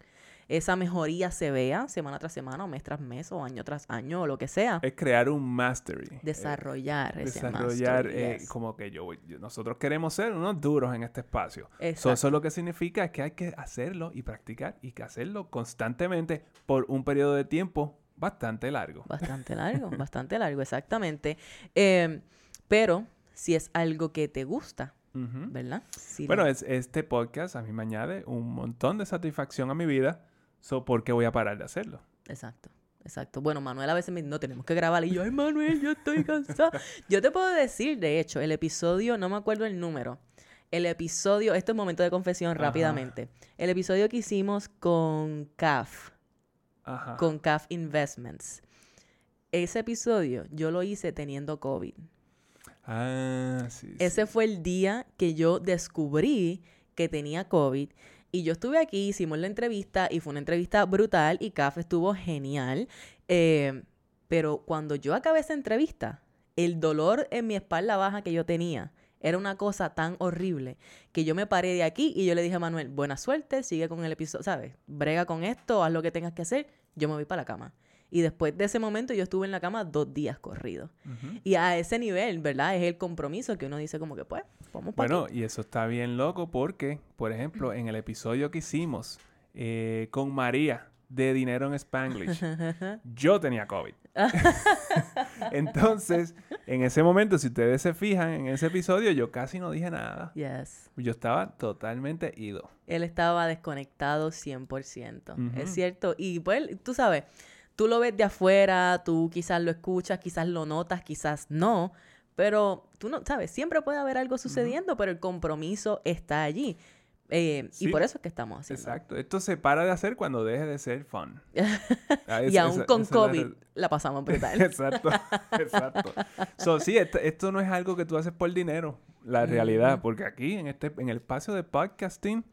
esa mejoría se vea semana tras semana, o mes tras mes, o año tras año, o lo que sea. Es crear un mastery. Eh, Desarrollar ese desarrollar mastery, eh, yes. como que yo, yo- nosotros queremos ser unos duros en este espacio. So, Exacto. eso lo que significa es que hay que hacerlo y practicar y que hacerlo constantemente por un periodo de tiempo bastante largo. Bastante largo, [laughs] bastante largo, exactamente. Eh, pero si es algo que te gusta. ¿verdad? Si Bueno, es, este podcast a mí me añade un montón de satisfacción a mi vida. So, ¿Por qué voy a parar de hacerlo? Exacto, exacto. Bueno, Manuel a veces me dice, no, tenemos que grabar. Y yo, ay, Manuel, yo estoy cansada. [laughs] yo te puedo decir, de hecho, el episodio, no me acuerdo el número. El episodio, esto es momento de confesión Ajá. rápidamente. El episodio que hicimos con CAF, Ajá. con CAF Investments. Ese episodio yo lo hice teniendo COVID. Ah, sí. sí. Ese fue el día que yo descubrí que tenía COVID. Y yo estuve aquí, hicimos la entrevista y fue una entrevista brutal y CAF estuvo genial. Eh, pero cuando yo acabé esa entrevista, el dolor en mi espalda baja que yo tenía era una cosa tan horrible que yo me paré de aquí y yo le dije a Manuel, buena suerte, sigue con el episodio, ¿sabes? Brega con esto, haz lo que tengas que hacer. Yo me voy para la cama. Y después de ese momento yo estuve en la cama dos días corridos. Ujú. Y a ese nivel, ¿verdad? Es el compromiso que uno dice como que, pues, vamos para Bueno, y eso está bien loco porque, por ejemplo, en el episodio que hicimos eh, con María de Dinero en Spanglish, [laughs] yo tenía COVID. [laughs] Entonces, en ese momento, si ustedes se fijan en ese episodio, yo casi no dije nada. Yes. Yo estaba totalmente ido. Él estaba desconectado 100%. Ujú. Es cierto. Y pues, tú sabes, tú lo ves de afuera, tú quizás lo escuchas, quizás lo notas, quizás no. Pero tú no, sabes, siempre puede haber algo sucediendo, pero el compromiso está allí. Eh, Sí. Y por eso es que estamos haciendo. Exacto. Esto se para de hacer cuando deje de ser fun. [laughs] Ah, y aún esa- con esa la COVID re- la pasamos [laughs] brutal. Exacto, [laughs] exacto. So, sí, esto, esto no es algo que tú haces por dinero, la realidad, porque aquí en este en el espacio de podcasting,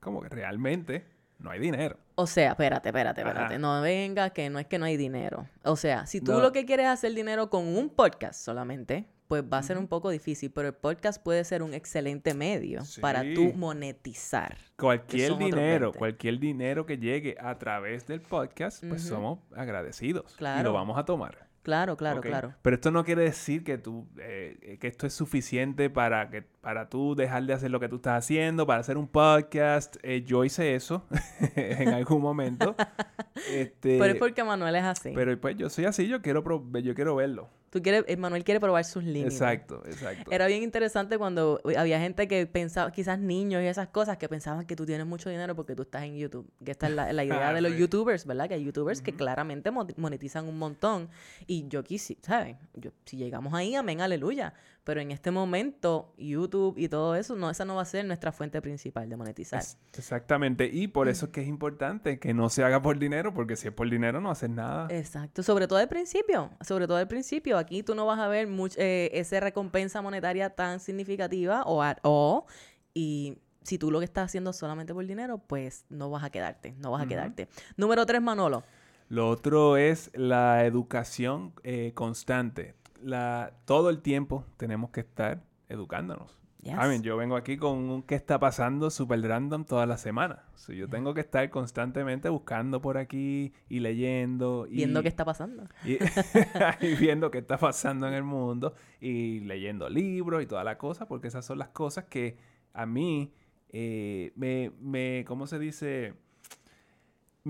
como que realmente no hay dinero. O sea, espérate, espérate, Ajá. espérate. No venga que no es que no hay dinero. O sea, si tú No. lo que quieres es hacer dinero con un podcast solamente, pues va a ser un poco difícil, pero el podcast puede ser un excelente medio para tú monetizar. Cualquier dinero, 20. cualquier dinero que llegue a través del podcast, pues somos agradecidos y Claro. lo vamos a tomar. Claro, claro, claro. Pero esto no quiere decir que tú eh, que esto es suficiente para que para tú dejar de hacer lo que tú estás haciendo, para hacer un podcast. Eh, yo hice eso [laughs] en algún momento. [laughs] este, Pero es porque Manuel es así. pero pues yo soy así, yo quiero pro- yo quiero verlo. Tú quieres, eh, Manuel quiere probar sus límites. Exacto, exacto. Era bien interesante cuando había gente que pensaba, quizás niños y esas cosas, que pensaban que tú tienes mucho dinero porque tú estás en YouTube. Que esta es la, la idea [laughs] Ah, de los youtubers, ¿verdad? Que hay youtubers que claramente mo- monetizan un montón. Y yo quise, ¿sabes? Yo, si llegamos ahí, amén, aleluya. Pero en este momento, YouTube y todo eso, no, esa no va a ser nuestra fuente principal de monetizar. Es- exactamente. Y por eso es que es importante que no se haga por dinero, porque si es por dinero no haces nada. Exacto, sobre todo al principio, sobre todo al principio, aquí tú no vas a ver much- eh, esa recompensa monetaria tan significativa o, o y si tú lo que estás haciendo solamente por dinero, pues no vas a quedarte, no vas a quedarte. Número tres, Manolo. Lo otro es la educación eh, constante. La, todo el tiempo tenemos que estar educándonos. Yes. I mean, yo vengo aquí con un qué está pasando super random toda la semana. So, yo tengo que estar constantemente buscando por aquí y leyendo. Y, Viendo qué está pasando. y, [laughs] y viendo qué está pasando en el mundo y leyendo libros y toda la cosa, porque esas son las cosas que a mí eh, me, me, ¿cómo se dice?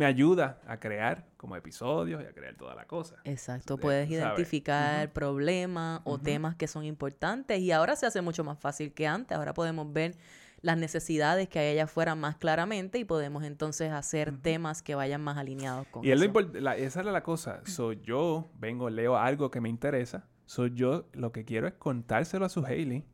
Me ayuda a crear como episodios y a crear toda la cosa. Exacto, puedes identificar problemas o temas que son importantes y ahora se hace mucho más fácil que antes. Ahora podemos ver las necesidades que hay allá afuera más claramente y podemos entonces hacer temas que vayan más alineados con Y eso. la- esa era la cosa. So, yo vengo, leo algo que me interesa. So yo lo que quiero es contárselo a su Hailey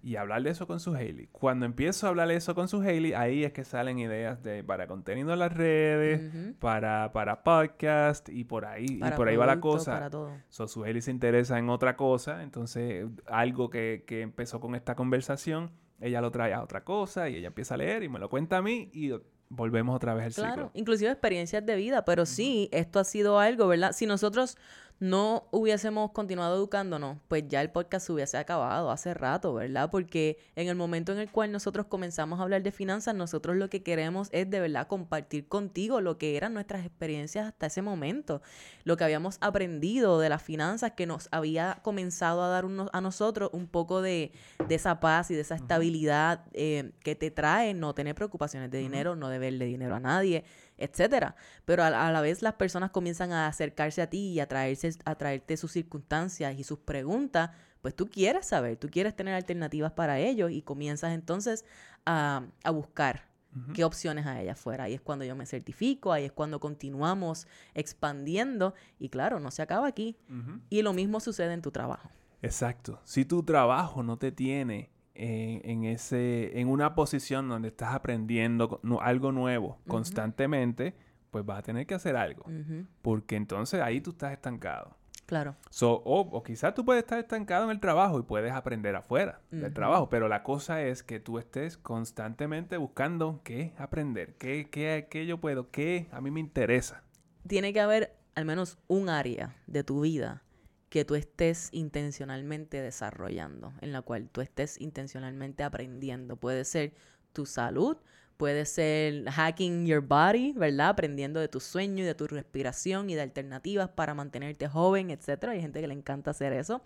y hablar de eso con su Hailey. Cuando empiezo a hablar de eso con su Hailey, ahí es que salen ideas de para contenido en las redes, para, para podcast y por ahí, Para y por ahí va la cosa. Para todo. So, su Hailey se interesa en otra cosa, entonces algo que, que empezó con esta conversación, ella lo trae a otra cosa y ella empieza a leer y me lo cuenta a mí y volvemos otra vez al Claro, ciclo. inclusive experiencias de vida, pero sí, esto ha sido algo, ¿verdad? Si nosotros no hubiésemos continuado educándonos, pues ya el podcast se hubiese acabado hace rato, ¿verdad? Porque en el momento en el cual nosotros comenzamos a hablar de finanzas, nosotros lo que queremos es de verdad compartir contigo lo que eran nuestras experiencias hasta ese momento, lo que habíamos aprendido de las finanzas que nos había comenzado a dar a nosotros un poco de, de esa paz y de esa estabilidad eh, que te trae no tener preocupaciones de dinero, no deberle dinero a nadie, etcétera. Pero a, la- a la vez las personas comienzan a acercarse a ti y a, traerse, a traerte sus circunstancias y sus preguntas, pues tú quieres saber, tú quieres tener alternativas para ellos y comienzas entonces a, a buscar qué opciones hay allá afuera. Ahí es cuando yo me certifico, ahí es cuando continuamos expandiendo y claro, no se acaba aquí. Y lo mismo sucede en tu trabajo. Exacto. Si tu trabajo no te tiene en, en ese, en una posición donde estás aprendiendo algo nuevo constantemente, pues vas a tener que hacer algo. Porque entonces ahí tú estás estancado. Claro. So, o, o quizás tú puedes estar estancado en el trabajo y puedes aprender afuera del trabajo, pero la cosa es que tú estés constantemente buscando qué aprender, qué, qué, qué yo puedo, qué a mí me interesa. tiene que haber al menos un área de tu vida que tú estés intencionalmente desarrollando, en la cual tú estés intencionalmente aprendiendo. Puede ser tu salud, puede ser hacking your body, ¿verdad? Aprendiendo de tu sueño y de tu respiración y de alternativas para mantenerte joven, etcétera. Hay gente que le encanta hacer eso.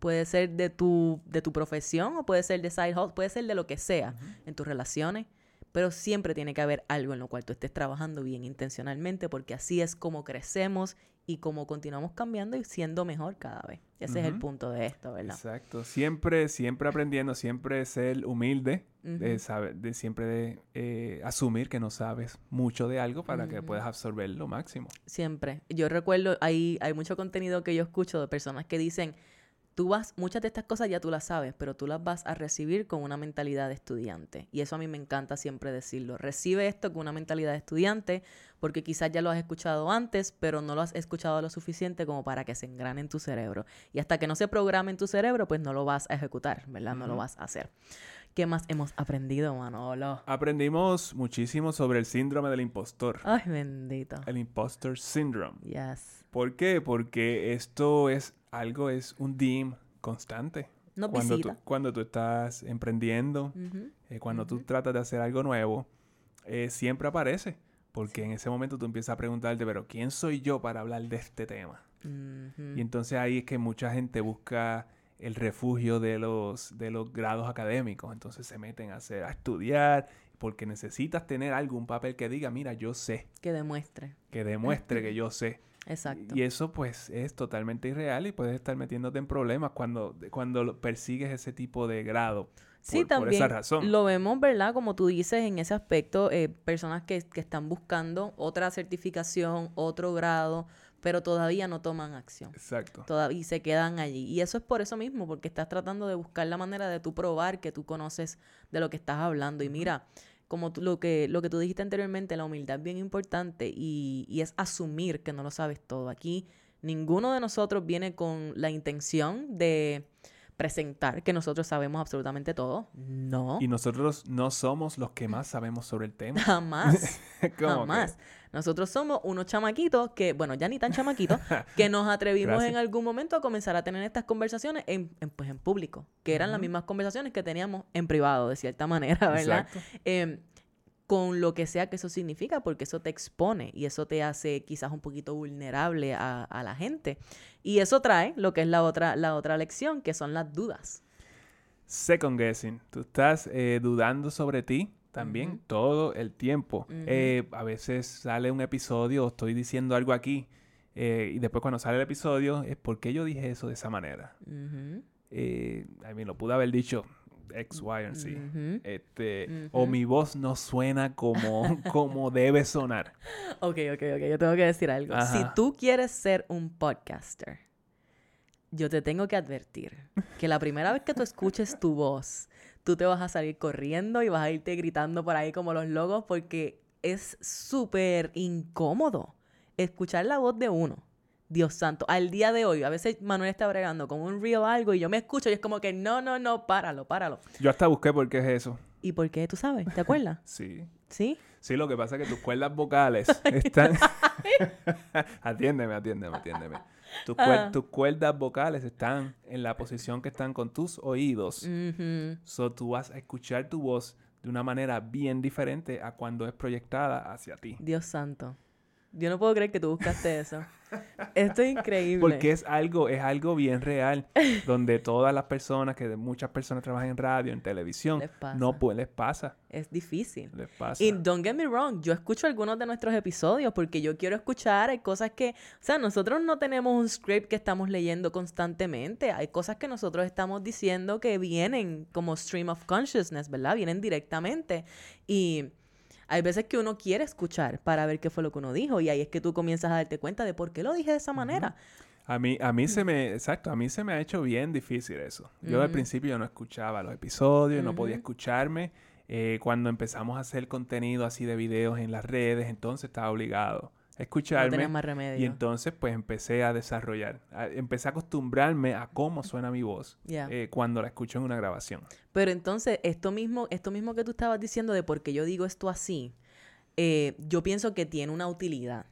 Puede ser de tu, de tu profesión o puede ser de side hustle, puede ser de lo que sea, en tus relaciones. Pero siempre tiene que haber algo en lo cual tú estés trabajando bien intencionalmente, porque así es como crecemos y como continuamos cambiando y siendo mejor cada vez. Ese es el punto de esto, ¿verdad? Exacto. Siempre, siempre aprendiendo, siempre ser humilde, de, saber, de siempre de, eh, asumir que no sabes mucho de algo para que puedas absorber lo máximo. Siempre. Yo recuerdo, hay, hay mucho contenido que yo escucho de personas que dicen, tú vas, muchas de estas cosas ya tú las sabes, pero tú las vas a recibir con una mentalidad de estudiante. Y eso a mí me encanta siempre decirlo. Recibe esto con una mentalidad de estudiante, porque quizás ya lo has escuchado antes, pero no lo has escuchado lo suficiente como para que se engrane en tu cerebro. Y hasta que no se programe en tu cerebro, pues no lo vas a ejecutar, ¿verdad? No lo vas a hacer. ¿Qué más hemos aprendido, Manolo? Aprendimos muchísimo sobre el síndrome del impostor. Ay, bendito. El impostor syndrome. Yes. ¿Por qué? Porque esto es algo, es un DIM constante. Nos cuando, tú, cuando tú estás emprendiendo, eh, cuando tú tratas de hacer algo nuevo, eh, siempre aparece. Porque en ese momento tú empiezas a preguntarte, pero ¿quién soy yo para hablar de este tema? Y entonces ahí es que mucha gente busca el refugio de los, de los grados académicos. Entonces se meten a, hacer, a estudiar porque necesitas tener algún papel que diga, mira, yo sé, Que demuestre. que demuestre que yo sé. [laughs] Exacto. Y eso pues es totalmente irreal y puedes estar metiéndote en problemas cuando, cuando persigues ese tipo de grado. Sí, por, por también esa razón. lo vemos, ¿verdad? Como tú dices, en ese aspecto, eh, personas que, que están buscando otra certificación, otro grado, pero todavía no toman acción. Exacto. Todavía y se quedan allí. Y eso es por eso mismo, porque estás tratando de buscar la manera de tú probar que tú conoces de lo que estás hablando. Y mira, como tú- lo, que, lo que tú dijiste anteriormente, la humildad es bien importante y, y es asumir que no lo sabes todo. Aquí ninguno de nosotros viene con la intención de presentar que nosotros sabemos absolutamente todo. No. Y nosotros no somos los que más sabemos sobre el tema. [laughs] Jamás. [laughs] Como que- Jamás. Nosotros somos unos chamaquitos que, bueno, ya ni tan chamaquitos, [laughs] que nos atrevimos en algún momento a comenzar a tener estas conversaciones en, en, pues, en público, que eran las mismas conversaciones que teníamos en privado, de cierta manera, ¿verdad? Exacto. Em, con lo que sea que eso significa, porque eso te expone y eso te hace quizás un poquito vulnerable a, a la gente. Y eso trae lo que es la otra, la otra lección, que son las dudas. Second guessing. Tú estás eh, dudando sobre ti también todo el tiempo. Eh, a veces sale un episodio, o estoy diciendo algo aquí, eh, y después cuando sale el episodio, es ¿por qué yo dije eso de esa manera? Ujú, Eh, I mean, lo pude haber dicho X, Y, and Z. Este, O mi voz no suena como, [laughs] como debe sonar. Ok, ok, ok. Yo tengo que decir algo. Si tú quieres ser un podcaster, yo te tengo que advertir que la primera vez que tú escuches tu voz, tú te vas a salir corriendo y vas a irte gritando por ahí como los logos porque es súper incómodo escuchar la voz de uno. Dios santo, al día de hoy, a veces Manuel está bregando con un reel algo y yo me escucho y es como que no, no, no, páralo, páralo. Yo hasta busqué por qué es eso. ¿Y por qué? ¿Tú sabes? ¿Te acuerdas? [laughs] Sí. ¿Sí? Sí, lo que pasa es que tus cuerdas vocales [laughs] están... [laughs] atiéndeme, atiéndeme, atiéndeme. Tus, cuer- Ah. tus cuerdas vocales están en la posición que están con tus oídos. Ujú. So, tú vas a escuchar tu voz de una manera bien diferente a cuando es proyectada hacia ti. Dios santo. Yo no puedo creer que tú buscaste eso. Esto es increíble. Porque es algo, es algo bien real, [laughs] donde todas las personas, que muchas personas trabajan en radio, en televisión, Les pasa. no pues les pasa, Es difícil. les pasa. Y don't get me wrong, yo escucho algunos de nuestros episodios porque yo quiero escuchar, hay cosas que, o sea, nosotros no tenemos un script que estamos leyendo constantemente, hay cosas que nosotros estamos diciendo que vienen como stream of consciousness, ¿verdad? Vienen directamente y hay veces que uno quiere escuchar para ver qué fue lo que uno dijo y ahí es que tú comienzas a darte cuenta de por qué lo dije de esa manera. A mí, a mí se me, exacto, a mí se me ha hecho bien difícil eso. Yo al Ujú. principio no escuchaba los episodios, no podía escucharme. Eh, cuando empezamos a hacer contenido así de videos en las redes, entonces estaba obligado No escucharme. tenías más remedio. y entonces pues empecé a desarrollar, a- empecé a acostumbrarme a cómo suena mi voz eh, cuando la escucho en una grabación. Pero entonces, esto mismo, esto mismo que tú estabas diciendo de por qué yo digo esto así, eh, yo pienso que tiene una utilidad.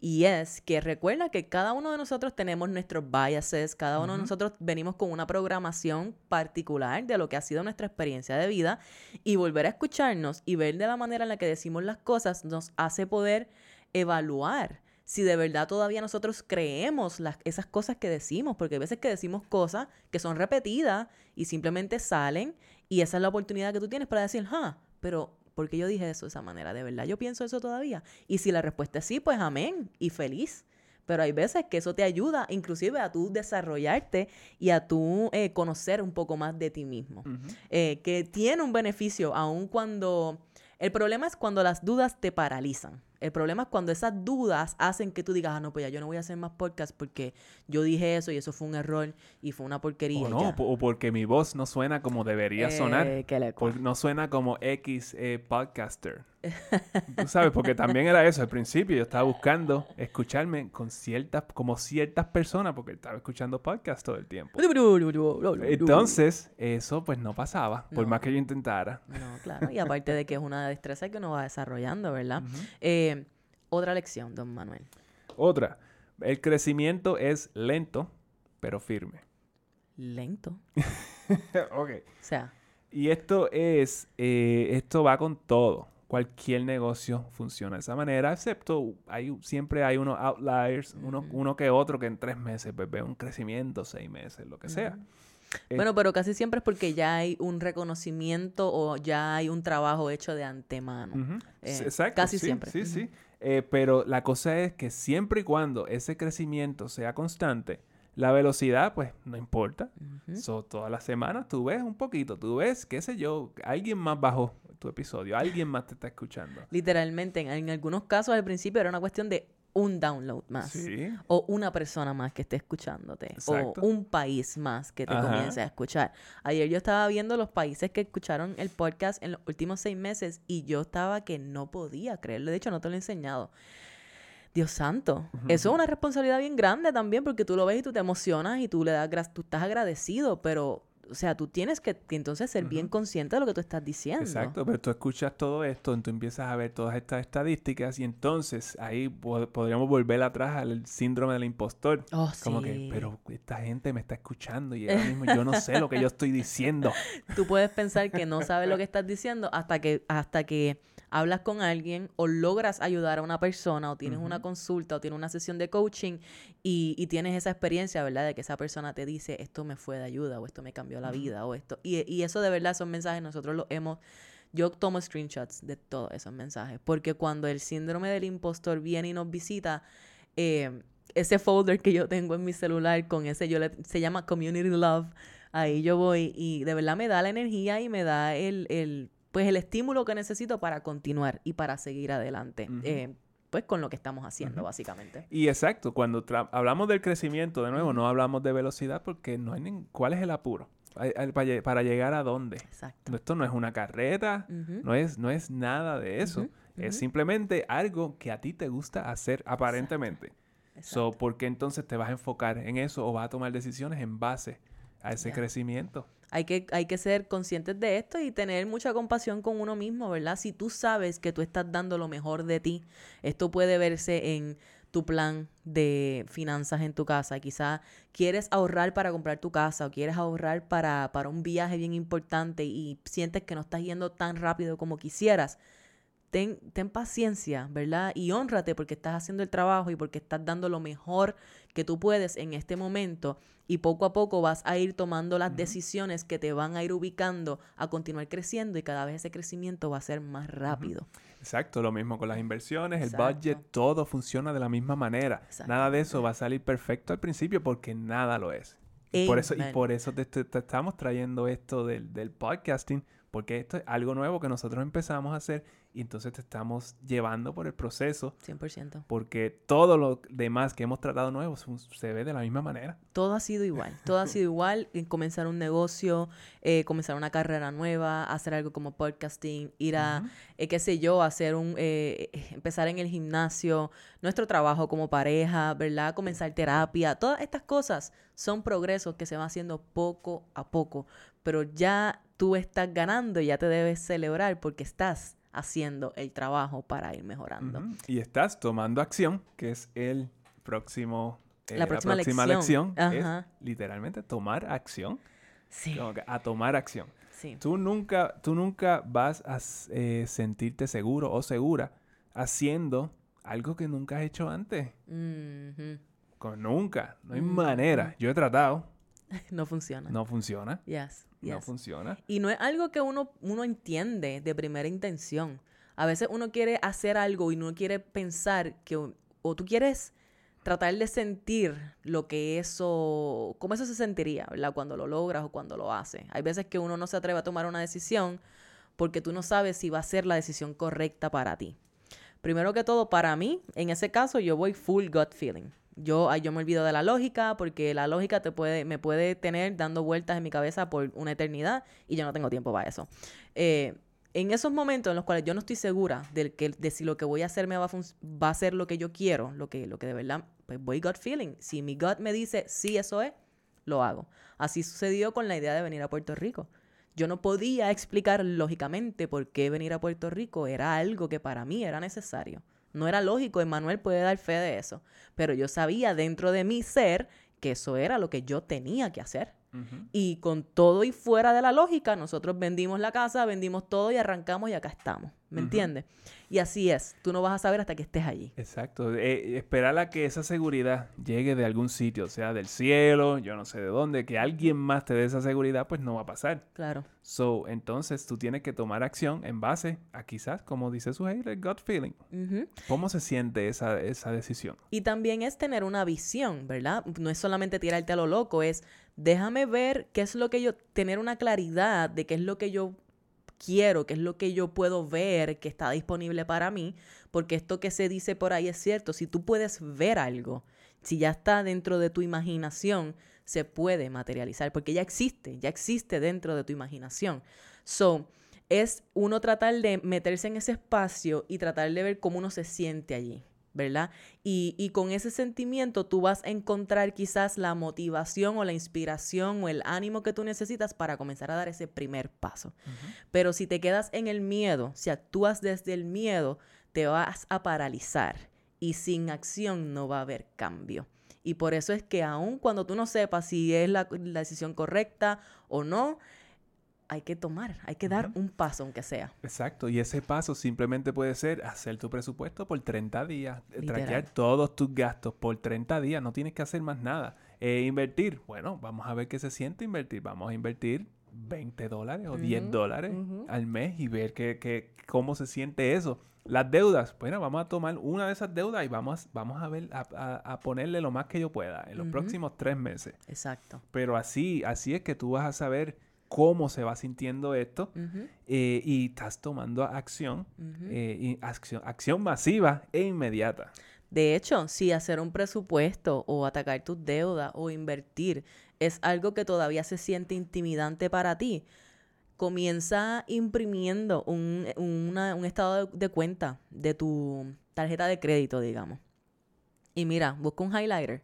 Y es que recuerda que cada uno de nosotros tenemos nuestros biases, cada uno de nosotros venimos con una programación particular de lo que ha sido nuestra experiencia de vida y volver a escucharnos y ver de la manera en la que decimos las cosas nos hace poder evaluar si de verdad todavía nosotros creemos las, esas cosas que decimos, porque hay veces que decimos cosas que son repetidas y simplemente salen y esa es la oportunidad que tú tienes para decir, ah, pero ¿por qué yo dije eso de esa manera? ¿De verdad yo pienso eso todavía? Y si la respuesta es sí, pues amén y feliz. Pero hay veces que eso te ayuda inclusive a tú desarrollarte y a tú eh, conocer un poco más de ti mismo. Eh, que tiene un beneficio aun cuando... El problema es cuando las dudas te paralizan. El problema es cuando esas dudas hacen que tú digas, ah, no, pues ya yo no voy a hacer más podcast porque yo dije eso y eso fue un error y fue una porquería. O no, ya". po- o porque mi voz no suena como debería sonar. Eh, que le Por- no suena como X eh, podcaster. [laughs] Tú sabes, porque también era eso. Al principio yo estaba buscando escucharme con ciertas, como ciertas personas, porque estaba escuchando podcast todo el tiempo. Entonces, eso pues no pasaba, por No. más que yo intentara. No, claro. Y aparte de que es una destreza que uno va desarrollando, ¿verdad? Eh, otra lección, don Manuel. Otra, el crecimiento es lento, pero firme. Lento. [laughs] ok. O sea, Y esto es, eh, esto va con todo. Cualquier negocio funciona de esa manera, excepto hay, siempre hay unos outliers, uno, uno que otro que en tres meses pues, ve un crecimiento, seis meses, lo que sea. Eh, Bueno, pero casi siempre es porque ya hay un reconocimiento o ya hay un trabajo hecho de antemano. Eh, Exacto. casi sí, siempre. Sí, sí. Eh, pero la cosa es que siempre y cuando ese crecimiento sea constante, la velocidad, pues, no importa. So, todas las semanas tú ves un poquito, tú ves, qué sé yo, alguien más bajó tu episodio, alguien más te está escuchando. Literalmente, en, en algunos casos al principio era una cuestión de un download más. Sí. O una persona más que esté escuchándote. Exacto. O un país más que te Ajá. comience a escuchar. Ayer yo estaba viendo los países que escucharon el podcast en los últimos seis meses y yo estaba que no podía creerlo. De hecho, no te lo he enseñado. Dios santo. Eso es una responsabilidad bien grande también porque tú lo ves y tú te emocionas y tú le das tú estás agradecido, pero o sea, tú tienes que, que entonces ser bien consciente de lo que tú estás diciendo. Exacto, pero tú escuchas todo esto, tú empiezas a ver todas estas estadísticas y entonces ahí po- podríamos volver atrás al síndrome del impostor. Oh, Como sí. que, pero esta gente me está escuchando y ahora mismo yo no sé lo que yo [laughs] estoy diciendo. Tú puedes pensar que no sabes lo que estás diciendo hasta que, hasta que hablas con alguien o logras ayudar a una persona o tienes una consulta o tienes una sesión de coaching y, y tienes esa experiencia, ¿verdad? De que esa persona te dice, esto me fue de ayuda o esto me cambió la vida o esto. Y, y eso de verdad, esos mensajes nosotros los hemos... Yo tomo screenshots de todos esos mensajes porque cuando el síndrome del impostor viene y nos visita, eh, ese folder que yo tengo en mi celular con ese, yo le- se llama Community Love, ahí yo voy y de verdad me da la energía y me da el, el pues el estímulo que necesito para continuar y para seguir adelante. Eh, pues con lo que estamos haciendo, básicamente. Y exacto, cuando hablamos del crecimiento, de nuevo, no hablamos de velocidad porque no hay ni cuál es el apuro. Para llegar a dónde. Exacto. Esto no es una carrera, no, es, no es nada de eso. Es simplemente algo que a ti te gusta hacer aparentemente. So, ¿Por qué entonces te vas a enfocar en eso o vas a tomar decisiones en base a ese crecimiento? Hay que, hay que ser conscientes de esto y tener mucha compasión con uno mismo, ¿verdad? Si tú sabes que tú estás dando lo mejor de ti, esto puede verse en tu plan de finanzas en tu casa. Quizás quieres ahorrar para comprar tu casa o quieres ahorrar para, para un viaje bien importante y sientes que no estás yendo tan rápido como quisieras ten, paciencia, ¿verdad? Y honrate porque estás haciendo el trabajo y porque estás dando lo mejor que tú puedes en este momento y poco a poco vas a ir tomando las decisiones que te van a ir ubicando a continuar creciendo y cada vez ese crecimiento va a ser más rápido. Exacto, lo mismo con las inversiones, el budget, todo funciona de la misma manera. Nada de eso va a salir perfecto al principio porque nada lo es. Y por eso, y por eso te, estamos trayendo esto del, del podcasting, porque esto es algo nuevo que nosotros empezamos a hacer y entonces te estamos llevando por el proceso. 100%. Porque todo lo demás que hemos tratado nuevo se ve de la misma manera. Todo ha sido igual. Todo ha sido igual. Comenzar un negocio, eh, comenzar una carrera nueva, hacer algo como podcasting, ir a, eh, qué sé yo, hacer un, eh, empezar en el gimnasio, nuestro trabajo como pareja, ¿verdad? Comenzar terapia. Todas estas cosas son progresos que se van haciendo poco a poco. Pero ya tú estás ganando y ya te debes celebrar porque estás haciendo el trabajo para ir mejorando. Y estás tomando acción, que es el próximo... Eh, la, próxima lección, es literalmente tomar acción. Sí. a tomar acción. Sí. Tú nunca, tú nunca vas a eh, sentirte seguro o segura haciendo algo que nunca has hecho antes. Nunca. No hay manera. Yo he tratado. [laughs] no funciona. No funciona. Yes. No funciona. Y no es algo que uno, uno entiende de primera intención. A veces uno quiere hacer algo y no quiere pensar que, o, tú quieres tratar de sentir lo que eso, cómo eso se sentiría, ¿verdad? Cuando lo logras o cuando lo haces. Hay veces que uno no se atreve a tomar una decisión porque tú no sabes si va a ser la decisión correcta para ti. Primero que todo, para mí, en ese caso, yo voy full gut feeling. Yo, yo me olvido de la lógica porque la lógica te puede, me puede tener dando vueltas en mi cabeza por una eternidad y yo no tengo tiempo para eso. Eh, en esos momentos en los cuales yo no estoy segura de, que, de si lo que voy a hacer me va a, va a ser lo que yo quiero, lo que, lo que de verdad, pues voy gut feeling. Si mi gut me dice, sí, eso es, lo hago. Así sucedió con la idea de venir a Puerto Rico. Yo no podía explicar lógicamente por qué venir a Puerto Rico era algo que para mí era necesario. No era lógico, Emanuel puede dar fe de eso, pero yo sabía dentro de mi ser que eso era lo que yo tenía que hacer. Y con todo y fuera de la lógica, nosotros vendimos la casa, vendimos todo y arrancamos y acá estamos. ¿Me entiendes? Y así es. Tú no vas a saber hasta que estés allí. Exacto. Eh, esperar a que esa seguridad llegue de algún sitio, sea del cielo, yo no sé de dónde, que alguien más te dé esa seguridad, pues no va a pasar. Claro. So, entonces tú tienes que tomar acción en base a quizás, como dice su el gut feeling. ¿Cómo se siente esa, esa decisión? Y también es tener una visión, ¿verdad? No es solamente tirarte a lo loco, es déjame ver qué es lo que yo, tener una claridad de qué es lo que yo quiero, qué es lo que yo puedo ver que está disponible para mí, porque esto que se dice por ahí es cierto, si tú puedes ver algo, si ya está dentro de tu imaginación, se puede materializar, porque ya existe, ya existe dentro de tu imaginación. So, es uno tratar de meterse en ese espacio y tratar de ver cómo uno se siente allí. ¿Verdad? Y, con ese sentimiento tú vas a encontrar quizás la motivación o la inspiración o el ánimo que tú necesitas para comenzar a dar ese primer paso. Pero si te quedas en el miedo, si actúas desde el miedo, te vas a paralizar y sin acción no va a haber cambio. Y por eso es que aun cuando tú no sepas si es la, la decisión correcta o no, hay que tomar, hay que dar un paso aunque sea. Exacto, y ese paso simplemente puede ser hacer tu presupuesto por 30 días, eh, traquear todos tus gastos por 30 días, no tienes que hacer más nada. Eh, invertir, bueno, vamos a ver qué se siente invertir, vamos a invertir 20 dólares o 10 dólares al mes y ver que, cómo se siente eso. Las deudas, bueno, vamos a tomar una de esas deudas y vamos, vamos a ver, a, ponerle lo más que yo pueda en los próximos tres meses. Exacto. Pero así, así es que tú vas a saber cómo se va sintiendo esto eh, y estás tomando acción, eh, y acción, acción masiva e inmediata. De hecho, si hacer un presupuesto o atacar tus deudas o invertir es algo que todavía se siente intimidante para ti, comienza imprimiendo un, una- un estado de, de cuenta de tu tarjeta de crédito, digamos. Y mira, busca un highlighter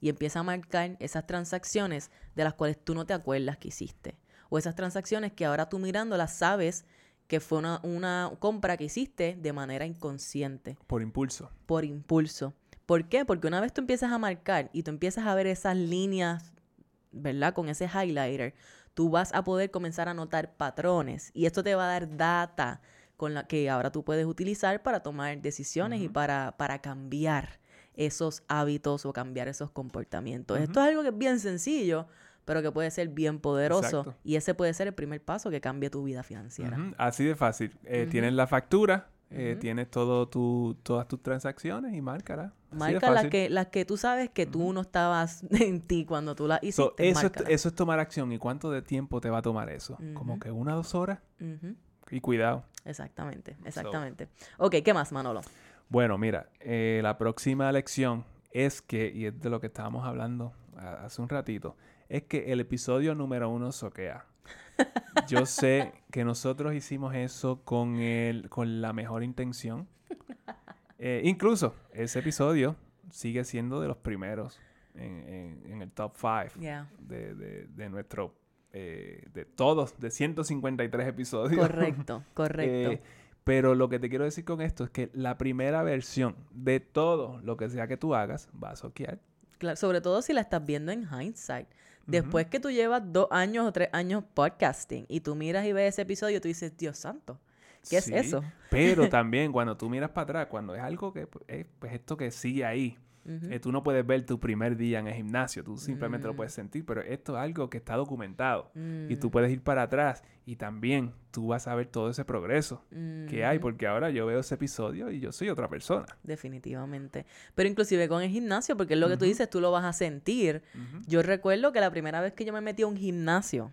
y empieza a marcar esas transacciones de las cuales tú no te acuerdas que hiciste. O esas transacciones que ahora tú mirándolas sabes que fue una, una compra que hiciste de manera inconsciente Por impulso. por impulso. ¿Por qué? Porque una vez tú empiezas a marcar y tú empiezas a ver esas líneas, ¿verdad? Con ese highlighter, tú vas a poder comenzar a notar patrones y esto te va a dar data con la que ahora tú puedes utilizar para tomar decisiones y para, para cambiar esos hábitos o cambiar esos comportamientos. Esto es algo que es bien sencillo, pero que puede ser bien poderoso Exacto. y ese puede ser el primer paso que cambie tu vida financiera. Así de fácil. Eh. Tienes la factura, eh, tienes todo tu, todas tus transacciones y márcala. Marca las que, las que tú sabes que tú no estabas [laughs] en ti cuando tú las So, hiciste. eso, es, eso es tomar acción. ¿Y cuánto de tiempo te va a tomar eso? Como que una o dos horas. Y cuidado. Exactamente, exactamente. Ok, ¿qué más, Manolo? Bueno, mira, eh, la próxima lección es que, y es de lo que estábamos hablando hace un ratito, es que el episodio número uno soquea. Yo sé que nosotros hicimos eso con, el, con la mejor intención. Eh, incluso ese episodio sigue siendo de los primeros en, en- en el top 5 Ya, de, de- de nuestro, eh, de todos, de 153 episodios. correcto, [laughs] correcto. Eh, pero lo que te quiero decir con esto es que la primera versión de todo lo que sea que tú hagas va a soquear. Sobre todo si la estás viendo en hindsight. Después que tú llevas dos años o tres años podcasting y tú miras y ves ese episodio, tú dices, Dios santo, ¿qué Sí, es eso? Pero [laughs] también cuando tú miras para atrás, cuando es algo que, pues, eh, pues esto que sigue ahí, Eh, tú no puedes ver tu primer día en el gimnasio, tú simplemente lo Mm. puedes sentir, pero esto es algo que está documentado y tú Mm, puedes ir para atrás y también tú vas a ver todo ese progreso que hay, porque ahora yo veo ese episodio y yo soy otra persona. Definitivamente. Pero inclusive con el gimnasio, porque es lo que tú dices, tú lo vas a sentir. Yo recuerdo que la primera vez que yo me metí a un gimnasio,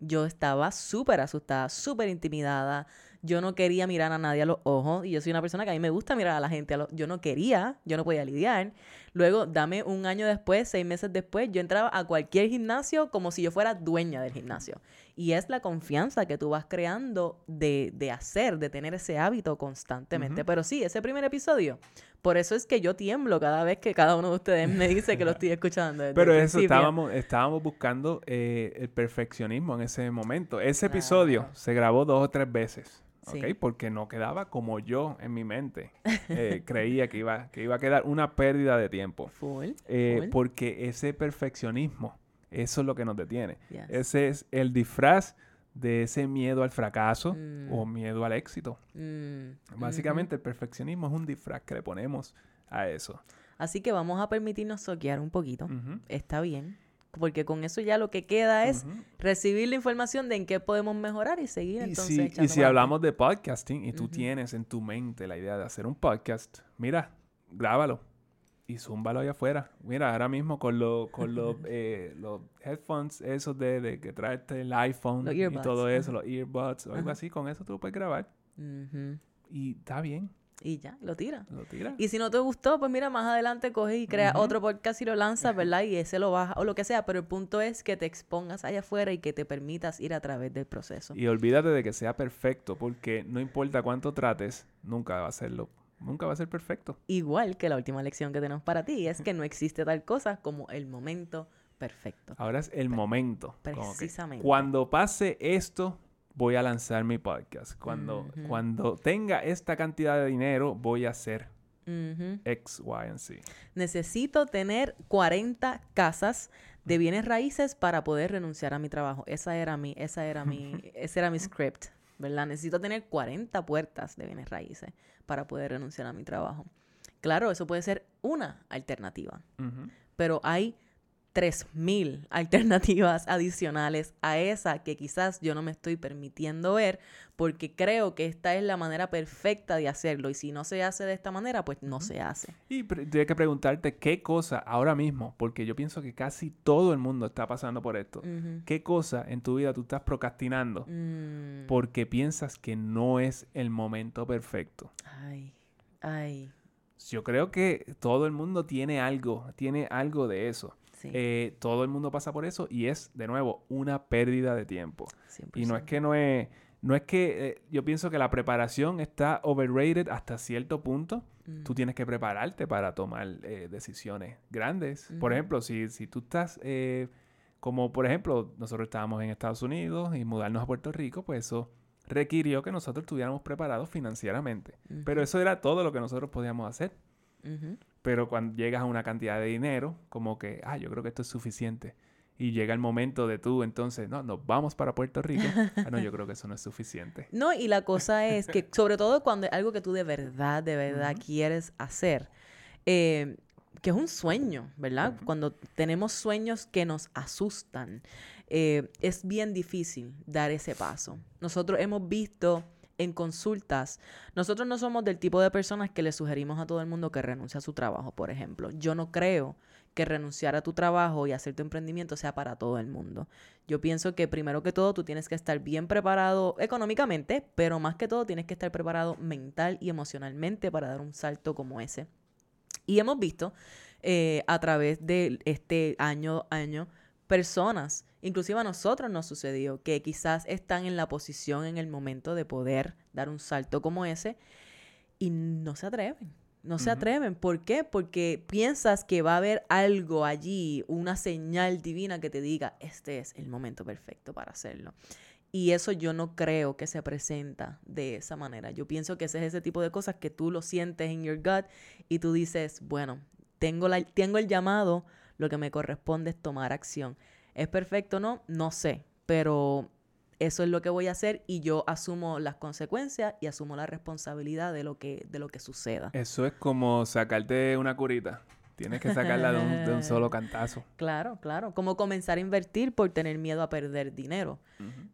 yo estaba súper asustada, súper intimidada. Yo no quería mirar a nadie a los ojos. Y yo soy una persona que a mí me gusta mirar a la gente a los... Yo no quería, yo no podía lidiar. Luego, dame un año después, seis meses después, yo entraba a cualquier gimnasio como si yo fuera dueña del gimnasio. Y es la confianza que tú vas creando de, de hacer, de tener ese hábito constantemente. Pero sí, ese primer episodio, por eso es que yo tiemblo cada vez que cada uno de ustedes me dice que lo estoy escuchando. desde Pero el eso principio. estábamos, estábamos buscando eh, el perfeccionismo en ese momento. Ese Claro. episodio se grabó dos o tres veces. ¿Ok? Sí. Porque no quedaba como yo en mi mente eh, [laughs] creía que iba, que iba a quedar una pérdida de tiempo. Full. Eh, full. porque ese perfeccionismo, eso es lo que nos detiene. Yes. Ese es el disfraz de ese miedo al fracaso Mm. o miedo al éxito. Mm, Básicamente el perfeccionismo es un disfraz que le ponemos a eso. Así que vamos a permitirnos soquear un poquito. Está bien. Porque con eso ya lo que queda es recibir la información de en qué podemos mejorar y seguir Y entonces si, y si hablamos de podcasting y tú Ujú. tienes en tu mente la idea de hacer un podcast, mira, grábalo y zúmbalo allá afuera. Mira, ahora mismo con, lo- con los, [laughs] eh, los headphones, esos de, de que traerte el iPhone y todo eso, los earbuds o algo así, con eso tú lo puedes grabar. Y está bien, Y ya, lo tira. lo. Y si no te gustó, pues mira, más adelante coges y creas otro podcast y lo lanzas, [laughs] ¿verdad? Y ese lo bajas o lo que sea. Pero el punto es que te expongas allá afuera y que te permitas ir a través del proceso. Y olvídate de que sea perfecto, porque no importa cuánto trates, nunca va a serlo, nunca va a ser perfecto. Igual que la última lección que tenemos para ti es que no existe tal cosa como el momento perfecto. Ahora es el momento. como que Precisamente. cuando pase esto, voy a lanzar mi podcast. Cuando, cuando tenga esta cantidad de dinero, voy a hacer. X, Y, and Z. Necesito tener 40 casas de bienes raíces para poder renunciar a mi trabajo. Esa era mi, esa era mi, [laughs] ese era mi script, ¿verdad? Necesito tener 40 puertas de bienes raíces para poder renunciar a mi trabajo. Claro, eso puede ser una alternativa, pero hay 3.000 alternativas [laughs] adicionales a esa que quizás yo no me estoy permitiendo ver porque creo que esta es la manera perfecta de hacerlo y si no se hace de esta manera, pues no se hace. Y tienes que preguntarte qué cosa ahora mismo, porque yo pienso que casi todo el mundo está pasando por esto. ¿Qué cosa en tu vida tú estás procrastinando Mm. porque piensas que no es el momento perfecto? Ay, ay, Yo creo que todo el mundo tiene algo, tiene algo de eso. Sí. Eh, todo el mundo pasa por eso y es, de nuevo, una pérdida de tiempo. Y no es 100%. que no es, no es que eh, yo pienso que la preparación está overrated hasta cierto punto. Tú Mm. tienes que prepararte para tomar eh, decisiones grandes. Por ejemplo, si, si tú estás, eh, como por ejemplo, nosotros estábamos en Estados Unidos y mudarnos a Puerto Rico, pues eso requirió que nosotros estuviéramos preparados financieramente. Pero eso era todo lo que nosotros podíamos hacer. Pero cuando llegas a una cantidad de dinero, como que, ah, yo creo que esto es suficiente. Y llega el momento de tú, entonces, no, nos vamos para Puerto Rico. Ah, no, yo creo que eso no es suficiente. No, y la cosa es que, sobre todo cuando es algo que tú de verdad, de verdad quieres hacer, eh, que es un sueño, ¿verdad? Cuando tenemos sueños que nos asustan, eh, es bien difícil dar ese paso. Nosotros hemos visto en consultas, nosotros no somos del tipo de personas que le sugerimos a todo el mundo que renuncie a su trabajo, por ejemplo. Yo no creo que renunciar a tu trabajo y hacer tu emprendimiento sea para todo el mundo. Yo pienso que primero que todo tú tienes que estar bien preparado económicamente, pero más que todo tienes que estar preparado mental y emocionalmente para dar un salto como ese. Y hemos visto eh, a través de este año año personas, inclusive a nosotros nos sucedió, que quizás están en la posición en el momento de poder dar un salto como ese y no se atreven. No se atreven. ¿Por qué? Porque piensas que va a haber algo allí, una señal divina que te diga, este es el momento perfecto para hacerlo. Y eso yo no creo que se presenta de esa manera. Yo pienso que ese es ese tipo de cosas que tú lo sientes en your gut y tú dices, bueno, tengo, la, tengo el llamado, lo que me corresponde es tomar acción. ¿Es perfecto o no? No sé, pero eso es lo que voy a hacer y yo asumo las consecuencias y asumo la responsabilidad de lo que, de lo que suceda. Eso es como sacarte una curita. Tienes que sacarla de un, de un solo [laughs] cantazo. Claro, claro. Como comenzar a invertir por tener miedo a perder dinero.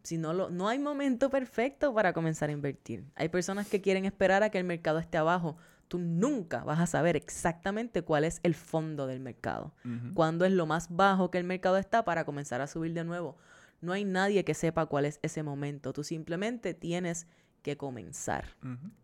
Si no, lo, no hay momento perfecto para comenzar a invertir. Hay personas que quieren esperar a que el mercado esté abajo. Tú nunca vas a saber exactamente cuál es el fondo del mercado. Ujú. Cuándo es lo más bajo que el mercado está para comenzar a subir de nuevo. No hay nadie que sepa cuál es ese momento. Tú simplemente tienes que comenzar.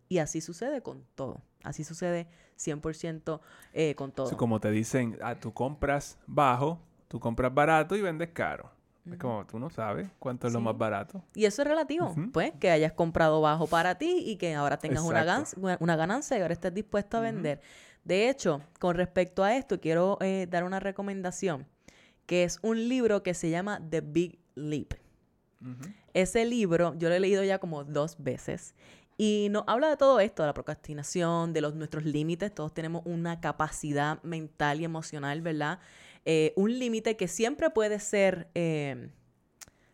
Y así sucede con todo. Así sucede 100% eh, con todo. Sí, como te dicen, ah, tú compras bajo, tú compras barato y vendes caro. Es como tú no sabes cuánto es lo Sí. más barato. Y eso es relativo, Ujú. pues, que hayas comprado bajo para ti y que ahora tengas una, gans- una- ganancia y ahora estés dispuesto a Ujú. vender. De hecho, con respecto a esto, quiero eh, dar una recomendación, que es un libro que se llama The Big Leap. Ujú. Ese libro yo lo he leído ya como dos veces y nos habla de todo esto, de la procrastinación, de los, nuestros límites. Todos tenemos una capacidad mental y emocional, ¿verdad? Eh, un límite que siempre puede ser, eh,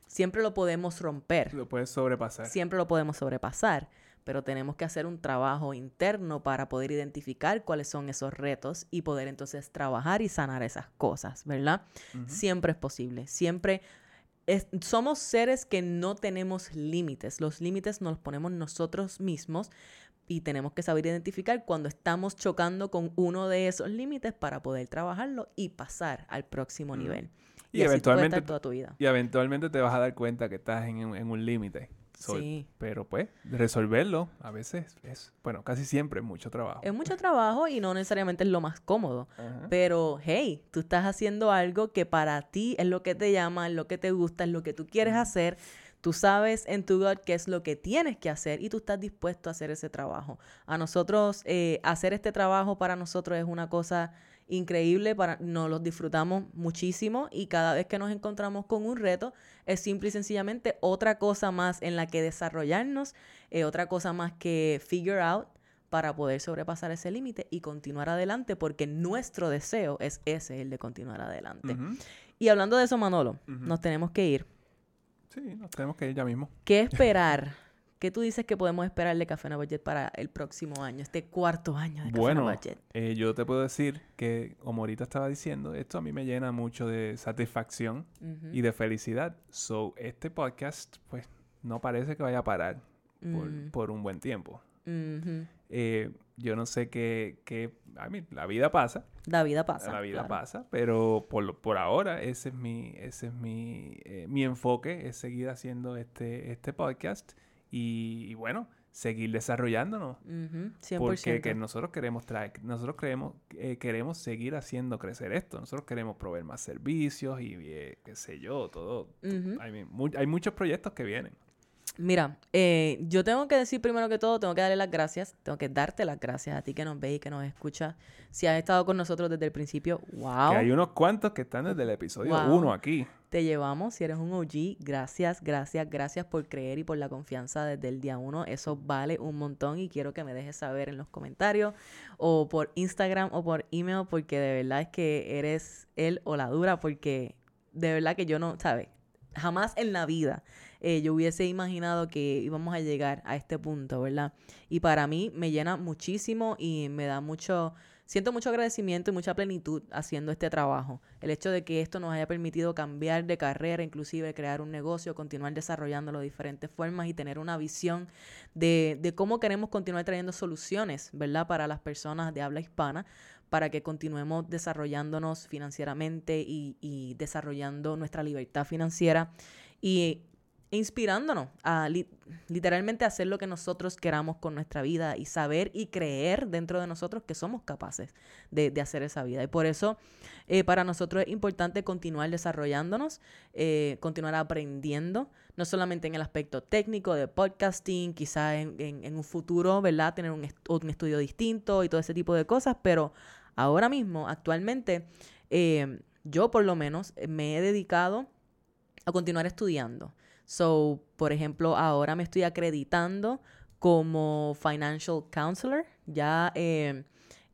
siempre lo podemos romper, Lo puedes sobrepasar. siempre lo podemos sobrepasar, pero tenemos que hacer un trabajo interno para poder identificar cuáles son esos retos y poder entonces trabajar y sanar esas cosas, ¿verdad? Siempre es posible. Siempre es- somos seres que no tenemos límites. Los límites nos los ponemos nosotros mismos y tenemos que saber identificar cuando estamos chocando con uno de esos límites para poder trabajarlo y pasar al próximo nivel. Y así eventualmente- estar toda tu vida. Y eventualmente te vas a dar cuenta que estás en, un- en un límite. So- Sí. Pero pues, resolverlo a veces es, bueno, casi siempre es mucho trabajo. Es mucho trabajo y no necesariamente es lo más cómodo. Ajá. Pero, hey, tú estás haciendo algo que para ti es lo que te llama, es lo que te gusta, es lo que tú quieres hacer. Tú sabes en tu gut qué es lo que tienes que hacer y tú estás dispuesto a hacer ese trabajo. A nosotros, eh, hacer este trabajo para nosotros es una cosa increíble, para, nos los disfrutamos muchísimo y cada vez que nos encontramos con un reto es simple y sencillamente otra cosa más en la que desarrollarnos, eh, otra cosa más que figure out para poder sobrepasar ese límite y continuar adelante, porque nuestro deseo es ese, el de continuar adelante. Y hablando de eso, Manolo, nos tenemos que ir. Sí, nos tenemos que ir ya mismo. ¿Qué [laughs] esperar? ¿qué tú dices que podemos esperar de Café No Budget para el próximo año, este cuarto año de Café Bueno, No Budget? eh, yo te puedo decir que, como ahorita estaba diciendo, esto a mí me llena mucho de satisfacción y de felicidad. So, este podcast, pues, no parece que vaya a parar por, mm, por un buen tiempo. Eh, yo no sé qué, qué a mí, la vida pasa, La vida pasa. la vida claro. pasa, pero por, por ahora ese es mi, ese es mi, eh, mi enfoque, es seguir haciendo este, este podcast y, y bueno, seguir desarrollándonos. Ujú, 100%. Porque que nosotros queremos traer, nosotros creemos, eh, queremos seguir haciendo crecer esto. Nosotros queremos proveer más servicios y eh, qué sé yo, todo. Hay muchos proyectos que vienen. Mira, eh, yo tengo que decir primero que todo, tengo que darle las gracias, tengo que darte las gracias a ti que nos ves y que nos escuchas. Si has estado con nosotros desde el principio, wow, Que hay unos cuantos que están desde el episodio Wow. 1 aquí. te llevamos. Si eres un OG, gracias, gracias, gracias por creer y por la confianza desde el día uno. Eso vale un montón y quiero que me dejes saber en los comentarios o por Instagram o por email porque de verdad es que eres él o la dura porque de verdad que yo no, ¿sabes? Jamás en la vida eh, yo hubiese imaginado que íbamos a llegar a este punto, ¿verdad? Y para mí me llena muchísimo y me da mucho, siento mucho agradecimiento y mucha plenitud haciendo este trabajo. El hecho de que esto nos haya permitido cambiar de carrera, inclusive crear un negocio, continuar desarrollándolo de diferentes formas y tener una visión de, de cómo queremos continuar trayendo soluciones, ¿verdad? Para las personas de habla hispana para que continuemos desarrollándonos financieramente y, y desarrollando nuestra libertad financiera. Y inspirándonos a li- literalmente hacer lo que nosotros queramos con nuestra vida y saber y creer dentro de nosotros que somos capaces de, de hacer esa vida. Y por eso eh, para nosotros es importante continuar desarrollándonos, eh, continuar aprendiendo, no solamente en el aspecto técnico de podcasting, quizá en, en- un futuro, ¿verdad? Tener un, un estudio distinto y todo ese tipo de cosas, pero ahora mismo, actualmente, eh, yo por lo menos me he dedicado a continuar estudiando. So, por ejemplo, ahora me estoy acreditando como financial counselor. Ya eh,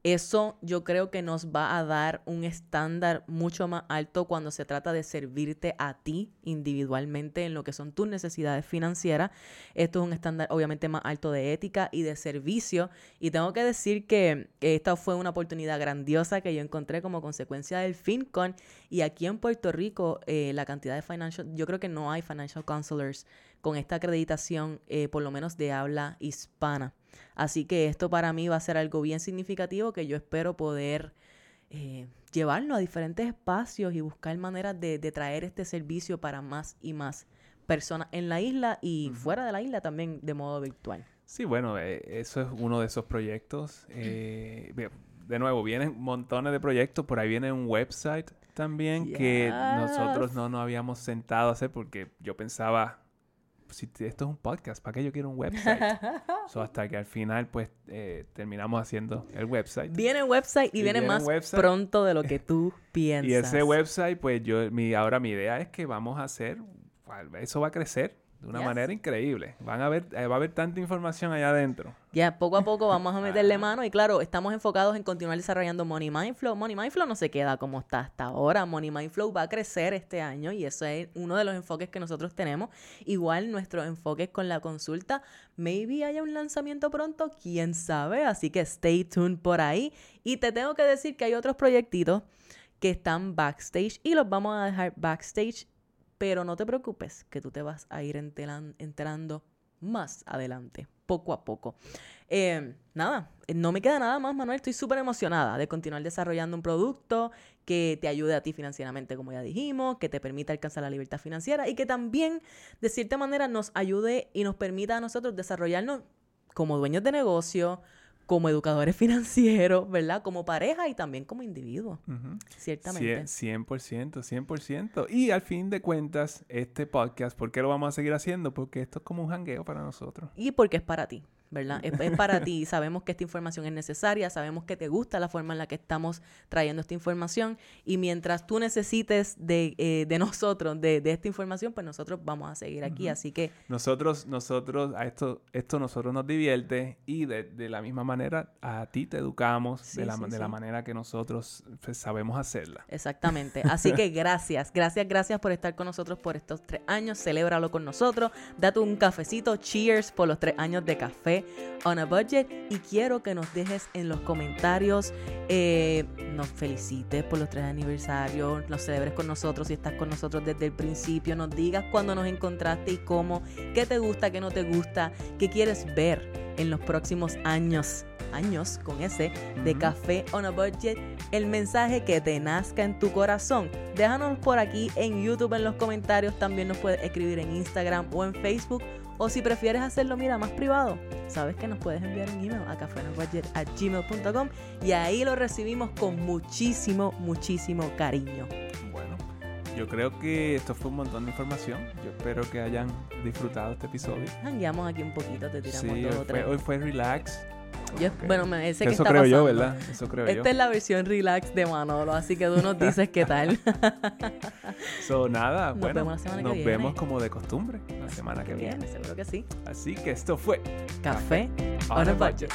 eso yo creo que nos va a dar un estándar mucho más alto cuando se trata de servirte a ti individualmente en lo que son tus necesidades financieras. Esto es un estándar obviamente más alto de ética y de servicio. Y tengo que decir que esta fue una oportunidad grandiosa que yo encontré como consecuencia del FinCon. Y aquí en Puerto Rico, eh, la cantidad de financial, yo creo que no hay financial counselors con esta acreditación, eh, por lo menos de habla hispana. Así que esto para mí va a ser algo bien significativo que yo espero poder eh, llevarlo a diferentes espacios y buscar maneras de, de traer este servicio para más y más personas en la isla y fuera de la isla también de modo virtual. Sí, bueno, eh, eso es uno de esos proyectos. [clears throat] Eh, de nuevo, vienen montones de proyectos. Por ahí viene un website también que nosotros no nos habíamos sentado a hacer porque yo pensaba, si t- esto es un podcast, ¿para qué yo quiero un [laughs] website? So, hasta que al final, pues, eh, terminamos haciendo el website. Viene website y, Y viene, viene más website. pronto de lo que [laughs] tú piensas. Y ese website, pues, yo, mi, ahora mi idea es que vamos a hacer, eso va a crecer de una Yes. manera increíble. Van a ver, eh, va a haber tanta información allá adentro. Ya poco a poco vamos a [laughs] meterle mano y claro, estamos enfocados en continuar desarrollando Money Mindflow. Money Mindflow no se queda como está hasta ahora. Money Mindflow va a crecer este año y eso es uno de los enfoques que nosotros tenemos. Igual nuestros enfoques con la consulta. Maybe haya un lanzamiento pronto, quién sabe. Así que stay tuned por ahí. Y te tengo que decir que hay otros proyectitos que están backstage y los vamos a dejar backstage. Pero no te preocupes, que tú te vas a ir enteran- enterando más adelante, poco a poco. Eh, nada, eh, no me queda nada más, Manuel. Estoy súper emocionada de continuar desarrollando un producto que te ayude a ti financieramente, como ya dijimos, que te permita alcanzar la libertad financiera y que también, de cierta manera, nos ayude y nos permita a nosotros desarrollarnos como dueños de negocio, como educadores [laughs] financieros, ¿verdad? Como pareja y también como individuo, Ujú. ciertamente. Cien- 100%, 100%. Y al fin de cuentas, este podcast, ¿por qué lo vamos a seguir haciendo? Porque esto es como un jangueo para nosotros. Y porque es para ti. ¿Verdad? [laughs] Es, es para ti. Sabemos que esta información es necesaria, sabemos que te gusta la forma en la que estamos trayendo esta información y mientras tú necesites de, eh, de [laughs] nosotros, de, de esta información, pues nosotros vamos a seguir aquí. Así que Nosotros, nosotros, a esto, esto nosotros nos divierte y de, de la misma manera a ti te educamos Sí, de, la, sí, de la manera que nosotros pues, sabemos hacerla. Exactamente. Así que [laughs] gracias, gracias, gracias por estar con nosotros por estos tres años. Celébralo con nosotros. Date un cafecito. Cheers por los tres años de café on a budget. Y quiero que nos dejes en los comentarios, eh, nos felicites por los tres aniversarios, nos celebres con nosotros si estás con nosotros desde el principio. Nos digas cuándo nos encontraste y cómo, qué te gusta, qué no te gusta, qué quieres ver en los próximos años. Años con ese de. Café on a Budget, el mensaje que te nazca en tu corazón. Déjanos por aquí en YouTube en los comentarios, también nos puedes escribir en Instagram o en Facebook. O si prefieres hacerlo, mira, más privado, sabes que nos puedes enviar un email a cafeonabudget.gmail.com y ahí lo recibimos con muchísimo, muchísimo cariño. Bueno, yo creo que esto fue un montón de información. Yo espero que hayan disfrutado este episodio. Hangueamos aquí un poquito, te tiramos Sí, dos hoy fue, hoy fue relax. Yo- Ok. Bueno, me- ese que Eso está creo yo, pasando. ¿verdad? Eso creo yo. Esta es la versión relax de Manolo, así que tú nos dices qué tal. [laughs] So, nada, Nos bueno, vemos la semana que nos viene. vemos como de costumbre la semana que viene. seguro que sí. Así que esto fue Café On on a a Budget. budget.